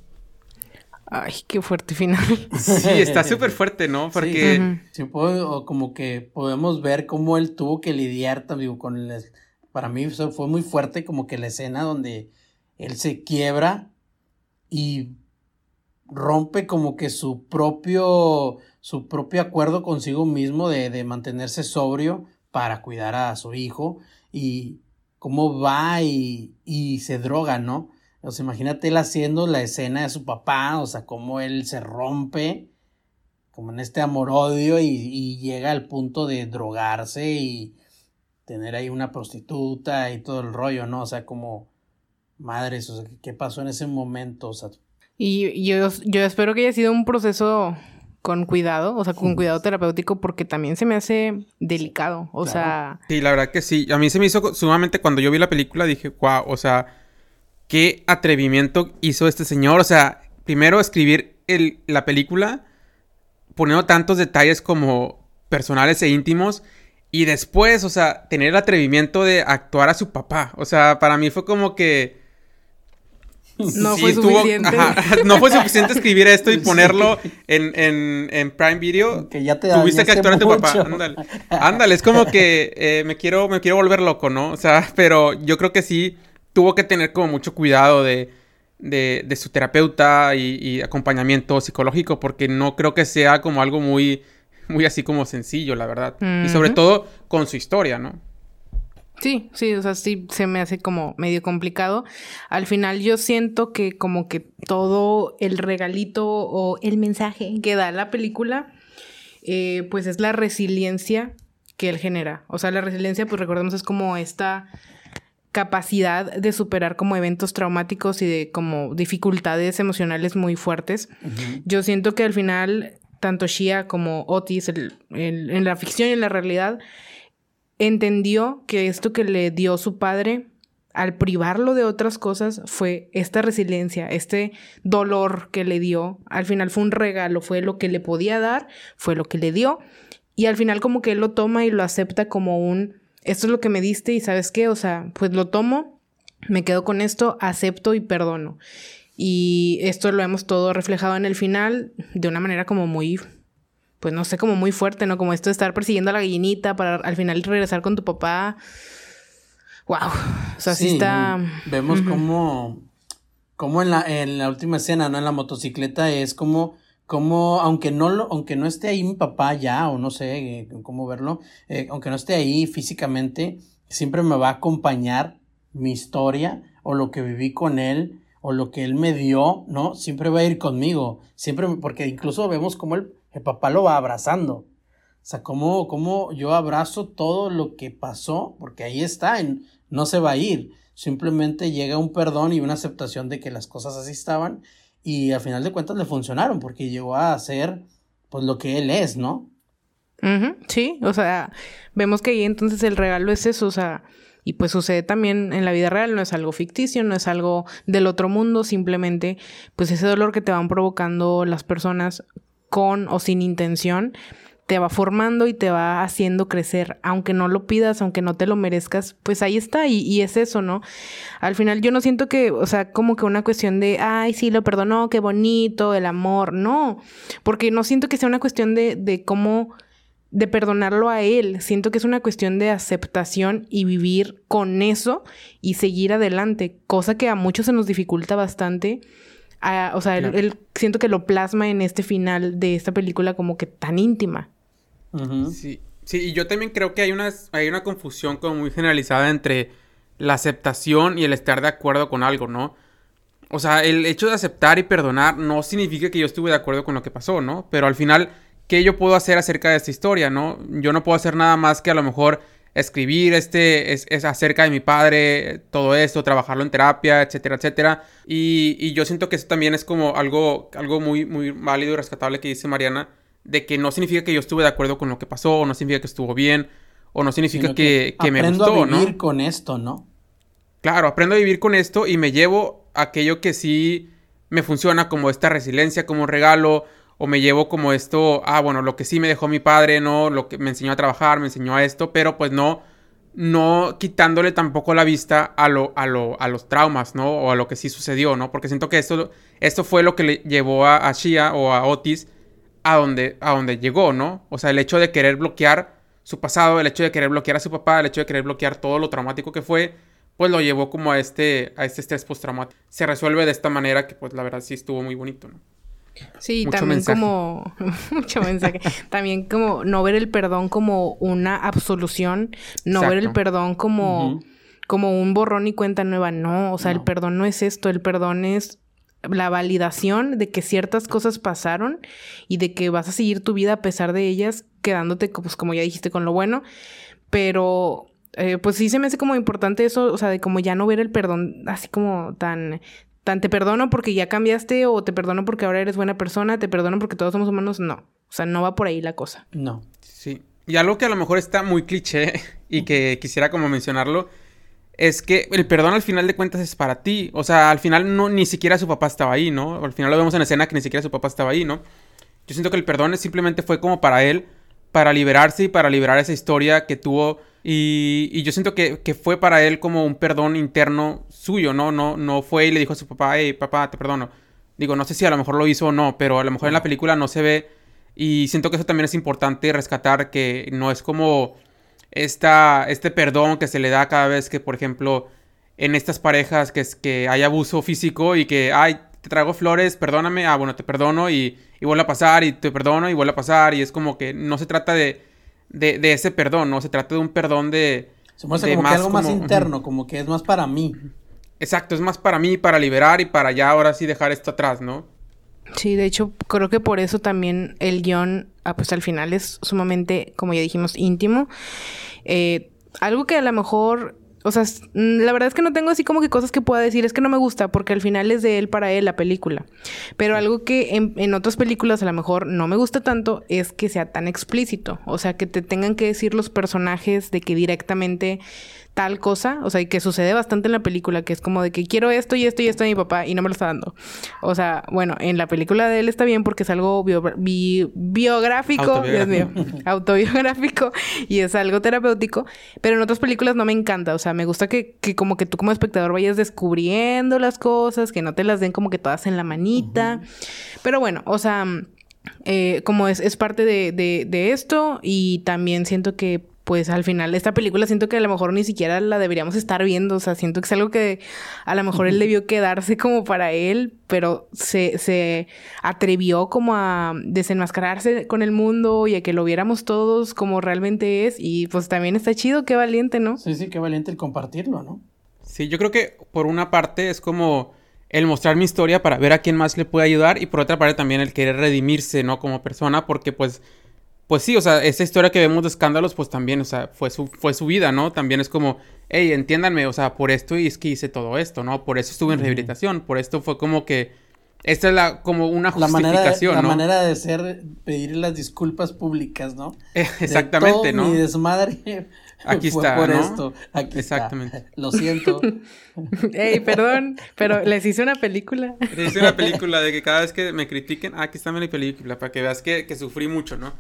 Ay, qué fuerte final. Sí, está súper fuerte, ¿no? Porque... Sí, puedo, como que podemos ver cómo él tuvo que lidiar también con el... Para mí fue muy fuerte como que la escena donde él se quiebra y rompe como que su propio, su propio acuerdo consigo mismo de, de mantenerse sobrio para cuidar a su hijo y cómo va y, y se droga, ¿no? O sea, imagínate él haciendo la escena de su papá, o sea, cómo él se rompe, como en este amor-odio y, y, llega al punto de drogarse y tener ahí una prostituta y todo el rollo, ¿no? O sea, como, madres, o sea, ¿qué pasó en ese momento? O sea, y yo, yo espero que haya sido un proceso con cuidado, o sea, con cuidado terapéutico, porque también se me hace delicado, o sea... Sí, la verdad que sí. A mí se me hizo sumamente, cuando yo vi la película, dije, wow, o sea, qué atrevimiento hizo este señor. O sea, primero escribir el, la película poniendo tantos detalles como personales e íntimos, y después, o sea, tener el atrevimiento de actuar a su papá. O sea, para mí fue como que no fue suficiente. no fue suficiente escribir esto y ponerlo en, en, en Prime Video. Que ya te Tuviste que actuar a tu papá. Ándale. Ándale, es como que eh, me, quiero, me quiero volver loco, ¿no? O sea, pero yo creo que sí tuvo que tener como mucho cuidado de, de, de su terapeuta y, acompañamiento psicológico, porque no creo que sea como algo muy, muy así como sencillo, la verdad. Y sobre todo con su historia, ¿no? Sí, sí, o sea, sí se me hace como medio complicado. Al final yo siento que como que todo el regalito o el mensaje que da la película, eh, pues es la resiliencia que él genera. O sea, la resiliencia, pues recordemos, es como esta capacidad de superar como eventos traumáticos y de como dificultades emocionales muy fuertes. Yo siento que al final, tanto Shia como Otis, en la ficción y en la realidad, entendió que esto que le dio su padre al privarlo de otras cosas fue esta resiliencia, este dolor que le dio. Al final fue un regalo, fue lo que le podía dar, fue lo que le dio. Y al final como que él lo toma y lo acepta como un, esto es lo que me diste y sabes qué, o sea, pues lo tomo, me quedo con esto, acepto y perdono. Y esto lo hemos todo reflejado en el final de una manera como muy pues no sé, como muy fuerte, ¿no? Como esto de estar persiguiendo a la gallinita para al final regresar con tu papá. Wow. O sea, sí, está. Vemos como, como en la, en la última escena, ¿no? En la motocicleta es como, como, aunque no lo, aunque no esté ahí mi papá ya, o no sé eh, cómo verlo, eh, aunque no esté ahí físicamente, siempre me va a acompañar mi historia o lo que viví con él o lo que él me dio, ¿no? Siempre va a ir conmigo, siempre, porque incluso vemos como el, el papá lo va abrazando. O sea, como, yo abrazo todo lo que pasó, porque ahí está, no se va a ir. Simplemente llega un perdón y una aceptación de que las cosas así estaban y al final de cuentas le funcionaron porque llegó a ser pues lo que él es, ¿no? sí, o sea, vemos que ahí entonces el regalo es eso, o sea, y pues sucede también en la vida real, no es algo ficticio, no es algo del otro mundo, simplemente pues ese dolor que te van provocando las personas con o sin intención, te va formando y te va haciendo crecer, aunque no lo pidas, aunque no te lo merezcas, pues ahí está y, es eso, ¿no? Al final yo no siento que, o sea, como que una cuestión de, ay, sí, lo perdonó, qué bonito, el amor, no, porque no siento que sea una cuestión de, de cómo de perdonarlo a él. Siento que es una cuestión de aceptación y vivir con eso y seguir adelante, cosa que a muchos se nos dificulta bastante o sea, él, siento que lo plasma en este final de esta película como que tan íntima. Sí, sí, y yo también creo que hay una, hay una confusión como muy generalizada entre la aceptación y el estar de acuerdo con algo, ¿no? O sea, el hecho de aceptar y perdonar no significa que yo estuve de acuerdo con lo que pasó, ¿no? Pero al final, ¿qué yo puedo hacer acerca de esta historia, no? Yo no puedo hacer nada más que a lo mejor escribir este, es, acerca de mi padre, todo esto, trabajarlo en terapia, etcétera, etcétera. Y, yo siento que eso también es como algo, algo muy, muy válido y rescatable que dice Mariana, de que no significa que yo estuve de acuerdo con lo que pasó, o no significa que estuvo bien, o no significa que, que, me gustó, Aprendo a vivir con esto, ¿no? Claro, aprendo a vivir con esto y me llevo aquello que sí me funciona como esta resiliencia, como un regalo, o me llevo como esto, ah, bueno, lo que sí me dejó mi padre, ¿no? Lo que me enseñó a trabajar, me enseñó a esto, pero pues no, no quitándole tampoco la vista a, lo, a, lo, a los traumas, ¿no? O a lo que sí sucedió, ¿no? Porque siento que esto, esto fue lo que le llevó a, a Shia o a Otis a donde, a donde llegó, ¿no? O sea, el hecho de querer bloquear su pasado, el hecho de querer bloquear a su papá, el hecho de querer bloquear todo lo traumático que fue, pues lo llevó como a este, a este estrés postraumático. Se resuelve de esta manera que pues la verdad sí estuvo muy bonito, ¿no? Sí, también como mucho mensaje. también como no ver el perdón como una absolución, no ver el perdón como como un borrón y cuenta nueva, no, o sea, el perdón no es esto, el perdón es la validación de que ciertas cosas pasaron y de que vas a seguir tu vida a pesar de ellas, quedándote, pues como ya dijiste, con lo bueno, pero eh, pues sí se me hace como importante eso, o sea, de como ya no ver el perdón así como tan, tan te perdono porque ya cambiaste o te perdono porque ahora eres buena persona, te perdono porque todos somos humanos, no. O sea, no va por ahí la cosa. No. Sí. Y algo que a lo mejor está muy cliché y que quisiera como mencionarlo es que el perdón al final de cuentas es para ti. O sea, al final no ni siquiera su papá estaba ahí, ¿no? Al final lo vemos en la escena que ni siquiera su papá estaba ahí, ¿no? Yo siento que el perdón simplemente fue como para él, para liberarse y para liberar esa historia que tuvo y, yo siento que, fue para él como un perdón interno suyo, ¿no? No, no fue y le dijo a su papá, hey, papá, te perdono. Digo, no sé si a lo mejor lo hizo o no, pero a lo mejor en la película no se ve. Y siento que eso también es importante rescatar, que no es como esta, este perdón que se le da cada vez que, por ejemplo, en estas parejas que, que hay abuso físico y que, ay, te traigo flores, perdóname, ah, bueno, te perdono y, y vuelve a pasar y te perdono y vuelve a pasar y es como que no se trata de de, de ese perdón, ¿no? Se trata de un perdón de... Se muestra como que algo más interno, como que es más para mí. Exacto, es más para mí, para liberar y para ya ahora sí dejar esto atrás, ¿no? Sí, de hecho, creo que por eso también el guion, ah, pues al final es sumamente, como ya dijimos, íntimo. Eh, algo que a lo mejor o sea, mm, la verdad es que no tengo así como que cosas que pueda decir. Es que no me gusta porque al final es de él para él la película. Pero algo que en, en, otras películas a lo mejor no me gusta tanto es que sea tan explícito. O sea, que te tengan que decir los personajes de que directamente tal cosa, o sea, y que sucede bastante en la película, que es como de que quiero esto y esto y esto de mi papá y no me lo está dando. O sea, bueno, en la película de él está bien porque es algo biográfico, Dios mío, autobiográfico y es algo terapéutico, pero en otras películas no me encanta, o sea, me gusta que, que como que tú como espectador vayas descubriendo las cosas, que no te las den como que todas en la manita, pero bueno, o sea... Eh, como es, es parte de, de, de, esto y también siento que pues al final esta película siento que a lo mejor ni siquiera la deberíamos estar viendo, o sea, siento que es algo que a lo mejor él debió quedarse como para él, pero se, se atrevió como a desenmascararse con el mundo y a que lo viéramos todos como realmente es y pues también está chido, qué valiente, ¿no? Sí, sí, qué valiente el compartirlo, ¿no? Sí, yo creo que por una parte es como el mostrar mi historia para ver a quién más le puede ayudar y por otra parte también el querer redimirse, ¿no? Como persona, porque pues, pues sí, o sea, esa historia que vemos de escándalos, pues también, o sea, fue su, fue su vida, ¿no? También es como, hey, entiéndanme, o sea, por esto y es que hice todo esto, ¿no? Por eso estuve en rehabilitación, por esto fue como que, esta es la, como una justificación, la ¿no? manera de, la manera de ser, pedir las disculpas públicas, ¿no? Exactamente, de todo ¿no? Mi desmadre Aquí fue está, por ¿no? esto. Aquí Exactamente. está. Lo siento. Ey, perdón, pero les hice una película. Es una película de que cada vez que me critiquen, ah, aquí está mi película, para que veas que, que sufrí mucho, ¿no?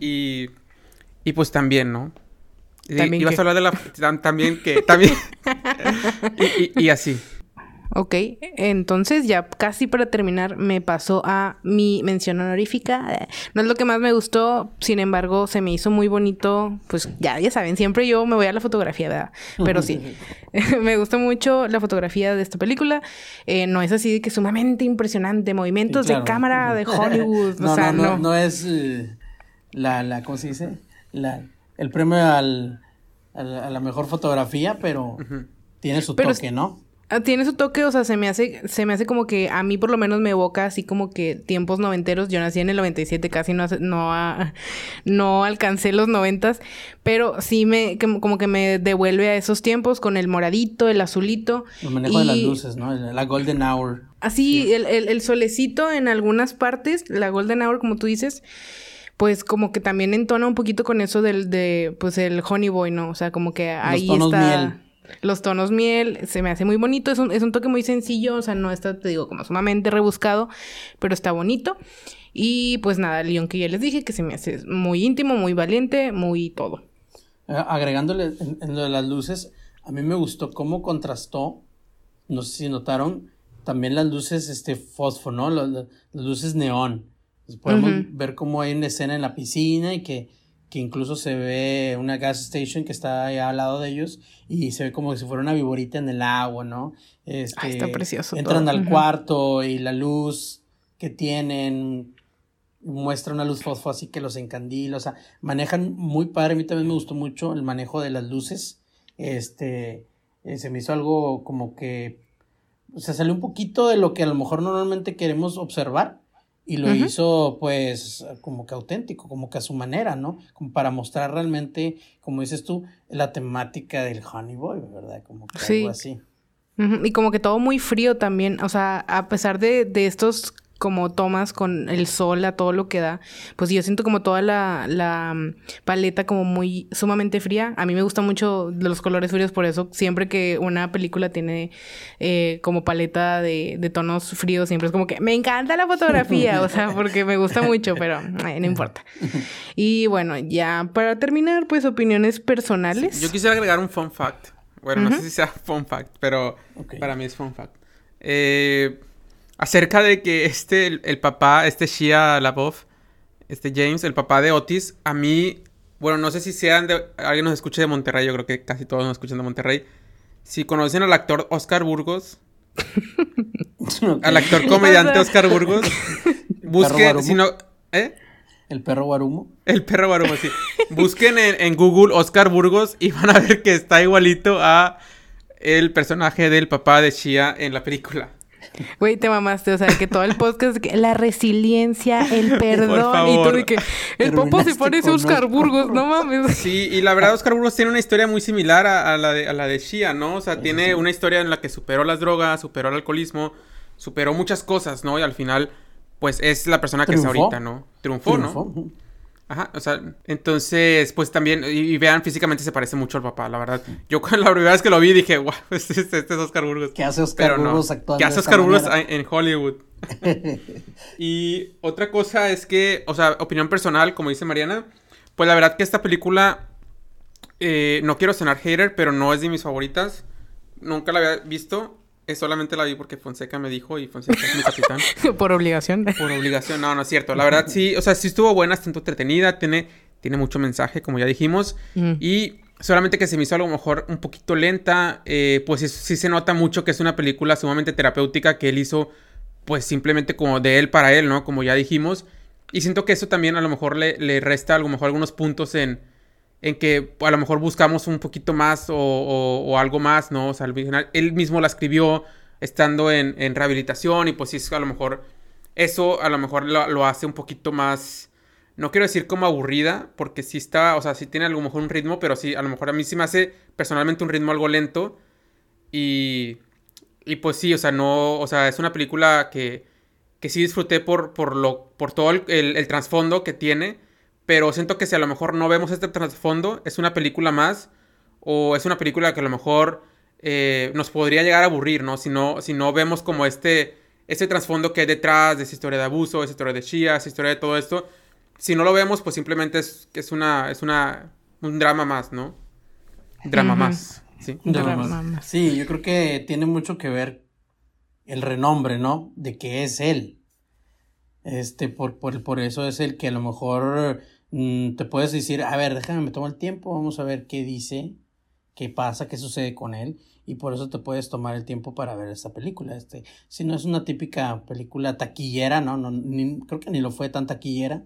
Y, y pues también, ¿no? Y- ¿También ibas qué? a hablar de la... tam- También que... También... y, y- y así. Ok, entonces ya casi para terminar me pasó a mi mención honorífica. No es lo que más me gustó, sin embargo se me hizo muy bonito. Pues ya, ya saben, siempre yo me voy a la fotografía, ¿verdad? Pero sí, me gustó mucho la fotografía de esta película. Eh, no es así de que sumamente impresionante, movimientos Sí, claro. de cámara de Hollywood. no, o sea, no, no, no. no es eh, la, la, ¿cómo se dice? La, el premio al, al- a la mejor fotografía, pero tiene su Pero toque, ¿no? Ah, Tiene su toque, o sea, se me hace, se me hace como que a mí por lo menos me evoca así como que tiempos noventeros. Yo nací en el 97, casi no, hace- no, a- no alcancé los noventas, pero sí me, como como que me devuelve a esos tiempos con el moradito, el azulito. El manejo de las luces, ¿no? La golden hour. Así, el, el, el solecito en algunas partes, la golden hour, como tú dices, pues como que también entona un poquito con eso del, de, pues el honey boy, ¿no? O sea, como que ahí tonos está... miel. Los tonos miel, se me hace muy bonito, es un, es un toque muy sencillo, o sea, no está, te digo, como sumamente rebuscado, pero está bonito. Y pues nada, el guion que ya les dije, que se me hace muy íntimo, muy valiente, muy todo. Eh, Agregándole en, en lo de las luces, a mí me gustó cómo contrastó, no sé si notaron, también las luces este fosfo, ¿no? Las, las luces neón. Entonces, podemos ver cómo hay una escena en la piscina y que, que incluso se ve una gas station que está ahí al lado de ellos y se ve como si fuera una viborita en el agua, ¿no? Este, Ay, está precioso Entran todo. al cuarto y la luz que tienen muestra una luz fosfo así que los encandila, o sea, manejan muy padre, a mí también me gustó mucho el manejo de las luces, este, eh, se me hizo algo como que, o sea, salió un poquito de lo que a lo mejor normalmente queremos observar y lo hizo pues como que auténtico, como que a su manera, ¿no? Como para mostrar realmente, como dices tú, la temática del Honey Boy, ¿verdad? Como que Sí. algo así. Y como que todo muy frío también, o sea, a pesar de, de estos como tomas con el sol a todo lo que da, pues yo siento como toda la, la mm, paleta como muy sumamente fría. A mí me gusta mucho los colores fríos, por eso siempre que una película tiene eh, como paleta de, de tonos fríos, siempre es como que me encanta la fotografía, o sea, porque me gusta mucho, pero ay, no importa. Y bueno, ya para terminar, pues opiniones personales. Yo quisiera agregar un fun fact. Bueno, no Ujú. sé si sea fun fact, pero Ok. para mí es fun fact. Eh, acerca de que este, el, el papá, este Shia LaBeouf, este James, el papá de Otis, a mí, bueno, no sé si sean de, alguien nos escuche de Monterrey, yo creo que casi todos nos escuchan de Monterrey. Si conocen al actor Oscar Burgos, al actor comediante Oscar Burgos, busquen, Guarumo. si no, ¿eh? El perro guarumo. El perro Barumo, sí. Busquen en, en Google Oscar Burgos y van a ver que está igualito a el personaje del papá de Shia en la película. Güey, te mamaste, o sea, que todo el podcast, la resiliencia, el perdón, y tú de que el papá se parece a Oscar Burgos, no mames. Sí, y la verdad Oscar Burgos tiene una historia muy similar a, a la, de, a la de Shia, ¿no? O sea, tiene una historia en la que superó las drogas, superó el alcoholismo, superó muchas cosas, ¿no? Y al final, pues es la persona que es Triunfó. ahorita, ¿no? Triunfó, ¿no? Ajá, o sea, entonces, pues también, y, y vean, físicamente se parece mucho al papá, la verdad. Yo la primera vez que lo vi dije, wow, este, este- este es Oscar Burgos. ¿Qué hace Oscar Pero no. Burgos actuando ¿Qué hace Oscar Burgos manera? en Hollywood? y otra cosa es que, o sea, opinión personal, como dice Mariana, pues la verdad que esta película, eh, no quiero sonar hater, pero no es de mis favoritas. Nunca la había visto, eh, solamente la vi porque Fonseca me dijo y Fonseca es mi capitán. Por obligación. Por obligación, no, no es cierto. La verdad sí, o sea, sí estuvo buena, está entretenida, tiene, tiene mucho mensaje, como ya dijimos. Mm. Y solamente que se me hizo a lo mejor un poquito lenta, eh, pues sí, sí se nota mucho que es una película sumamente terapéutica que él hizo, pues simplemente como de él para él, ¿no? Como ya dijimos. Y siento que eso también a lo mejor le, le resta a lo mejor algunos puntos en, en que a lo mejor buscamos un poquito más o, algo más, ¿no? O sea, él mismo la escribió, estando en, rehabilitación y pues sí, a lo mejor eso a lo mejor lo, hace un poquito más, no quiero decir como aburrida, porque sí está, o sea, sí tiene a lo mejor un ritmo, pero sí, a lo mejor a mí sí me hace personalmente un ritmo algo lento y, y pues sí, o sea, no, o sea, es una película que, que sí disfruté por, por, lo, por todo el, el trasfondo que tiene, pero siento que si a lo mejor no vemos este trasfondo, es una película más o es una película que a lo mejor eh, nos podría llegar a aburrir, ¿no? Si no, si no vemos como este, este trasfondo que hay detrás de esa historia de abuso, esa historia de Shia, esa historia de todo esto. Si no lo vemos, pues simplemente es, es, una, es una, un drama más, ¿no? Drama más. Sí. Drama más. Sí, yo creo que tiene mucho que ver el renombre, ¿no? De que es él. Este, por, por, por eso es el que a lo mejor mm, te puedes decir, a ver, déjame, me tomo el tiempo, vamos a ver qué dice qué pasa, qué sucede con él y por eso te puedes tomar el tiempo para ver esta película. Este, si no es una típica película taquillera, no, no creo que ni lo fue tan taquillera.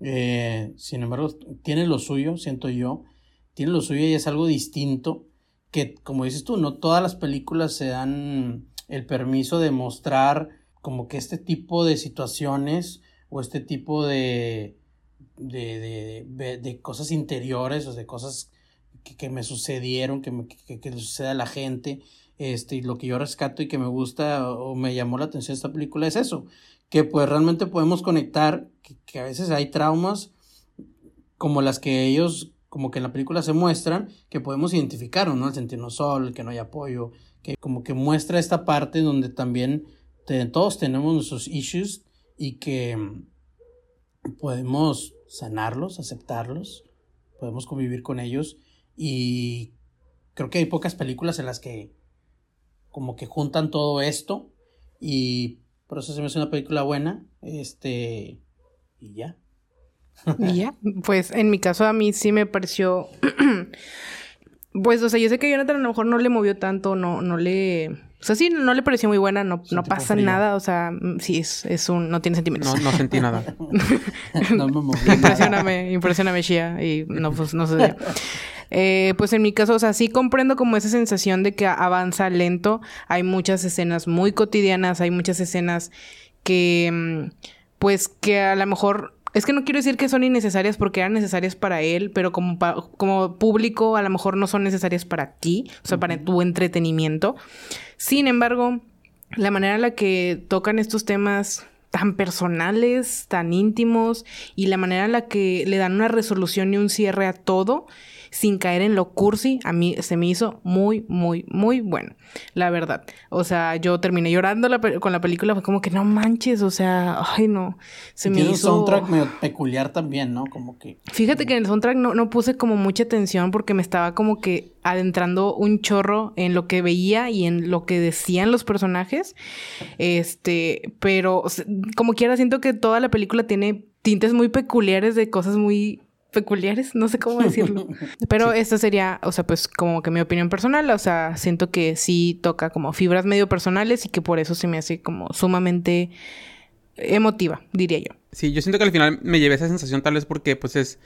Eh, sin embargo, tiene lo suyo, siento yo, tiene lo suyo y es algo distinto que, como dices tú, no todas las películas se dan el permiso de mostrar como que este tipo de situaciones o este tipo de, de, de, de cosas interiores o de cosas que, me sucedieron, que, que, le sucede a la gente. Este, y lo que yo rescato y que me gusta o me llamó la atención esta película es eso, que pues realmente podemos conectar, que, a veces hay traumas como las que ellos, como que en la película se muestran, que podemos identificar, ¿no? El sentirnos sol, que no hay apoyo, que como que muestra esta parte donde también todos tenemos nuestros issues y que podemos sanarlos, aceptarlos, podemos convivir con ellos y creo que hay pocas películas en las que como que juntan todo esto y por eso se me hace una película buena. Este, y ya. Y ya, pues en mi caso a mí sí me pareció pues o sea, yo sé que Jonathan a lo mejor no le movió tanto, no no le o sea, sí, no le pareció muy buena, no, no pasa nada, o sea, mm, sí, es, es un, no tiene sentimientos. No, no sentí nada. no me moví. Impresioname, impresioname, Shia, y no, pues, no sé. Eh, pues en mi caso, o sea, sí comprendo como esa sensación de que avanza lento. Hay muchas escenas muy cotidianas, hay muchas escenas que, mm, pues, que a lo mejor es que no quiero decir que son innecesarias porque eran necesarias para él, pero como, como público a lo mejor no son necesarias para ti, o sea, para tu entretenimiento. Sin embargo, la manera en la que tocan estos temas tan personales, tan íntimos, y la manera en la que le dan una resolución y un cierre a todo, sin caer en lo cursi, a mí se me hizo muy, muy, muy bueno, la verdad. O sea, yo terminé llorando con la película, fue como que no manches, o sea, ay no, se me hizo... un soundtrack medio peculiar también, ¿no? Como que... Fíjate que en el soundtrack no, no puse como mucha atención porque me estaba como que adentrando un chorro en lo que veía y en lo que decían los personajes. Este, pero como quiera siento que toda la película tiene tintes muy peculiares de cosas muy peculiares, no sé cómo decirlo. Pero esta sería, o sea, pues como que mi opinión personal, o sea, siento que sí toca como fibras medio personales y que por eso se me hace como sumamente emotiva, diría yo. Sí, yo siento que al final me llevé esa sensación tal vez porque pues es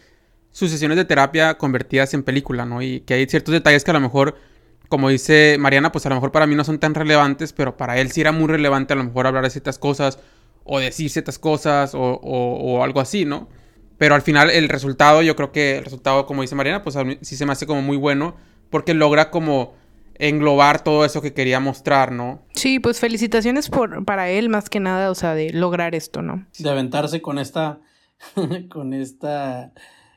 sus sesiones de terapia convertidas en película, ¿no? Y que hay ciertos detalles que a lo mejor, como dice Mariana, pues a lo mejor para mí no son tan relevantes, pero para él sí era muy relevante a lo mejor hablar de ciertas cosas o decir ciertas cosas o, o algo así, ¿no? Pero al final el resultado, yo creo que el resultado, como dice Mariana, pues sí se me hace como muy bueno porque logra como englobar todo eso que quería mostrar, ¿no? Sí, pues felicitaciones por, para él más que nada, o sea, de lograr esto, ¿no? De aventarse con esta, con esta,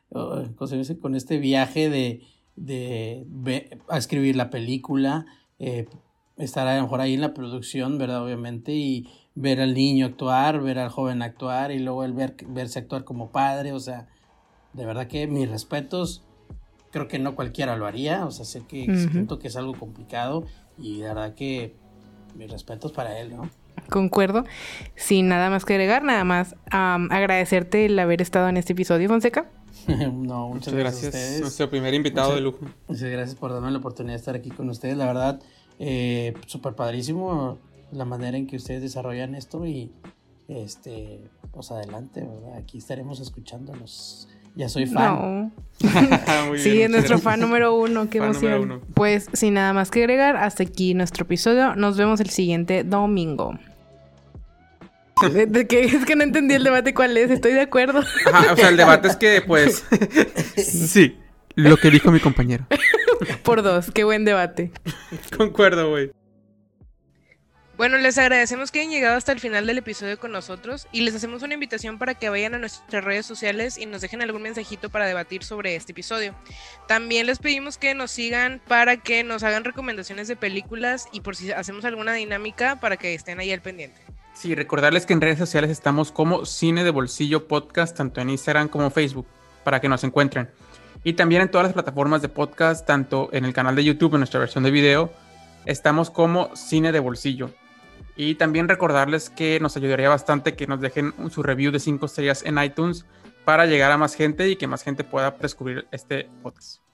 ¿cómo se dice? Con este viaje de, de, a escribir la película, eh, estar a lo mejor ahí en la producción, ¿verdad? Obviamente, y ver al niño actuar, ver al joven actuar y luego el ver, verse actuar como padre, o sea, de verdad que mis respetos, creo que no cualquiera lo haría, o sea, sé que siento que es algo complicado y de verdad que mis respetos para él, ¿no? Concuerdo. Sin nada más que agregar, nada más agradecerte el haber estado en este episodio, Fonseca. no, muchas, gracias. a ustedes. Nuestro primer invitado de lujo. Muchas gracias por darme la oportunidad de estar aquí con ustedes. La verdad, eh, súper padrísimo la manera en que ustedes desarrollan esto y este pues adelante, ¿verdad? Aquí estaremos escuchándolos Ya soy fan. sí, es nuestro fan número uno. Qué emoción. Pues sin nada más que agregar, hasta aquí nuestro episodio. Nos vemos el siguiente domingo. De, que es que no entendí el debate cuál es, estoy de acuerdo. o sea, el debate es que, pues. sí, lo que dijo mi compañero. Por dos, qué buen debate. Concuerdo, güey. Bueno, les agradecemos que hayan llegado hasta el final del episodio con nosotros y les hacemos una invitación para que vayan a nuestras redes sociales y nos dejen algún mensajito para debatir sobre este episodio. También les pedimos que nos sigan para que nos hagan recomendaciones de películas y por si hacemos alguna dinámica para que estén ahí al pendiente. Sí, recordarles que en redes sociales estamos como Cine de Bolsillo Podcast, tanto en Instagram como Facebook, para que nos encuentren. Y también en todas las plataformas de podcast, tanto en el canal de YouTube, en nuestra versión de video, estamos como Cine de Bolsillo. Y también recordarles que nos ayudaría bastante que nos dejen su review de 5 estrellas en iTunes para llegar a más gente y que más gente pueda descubrir este podcast.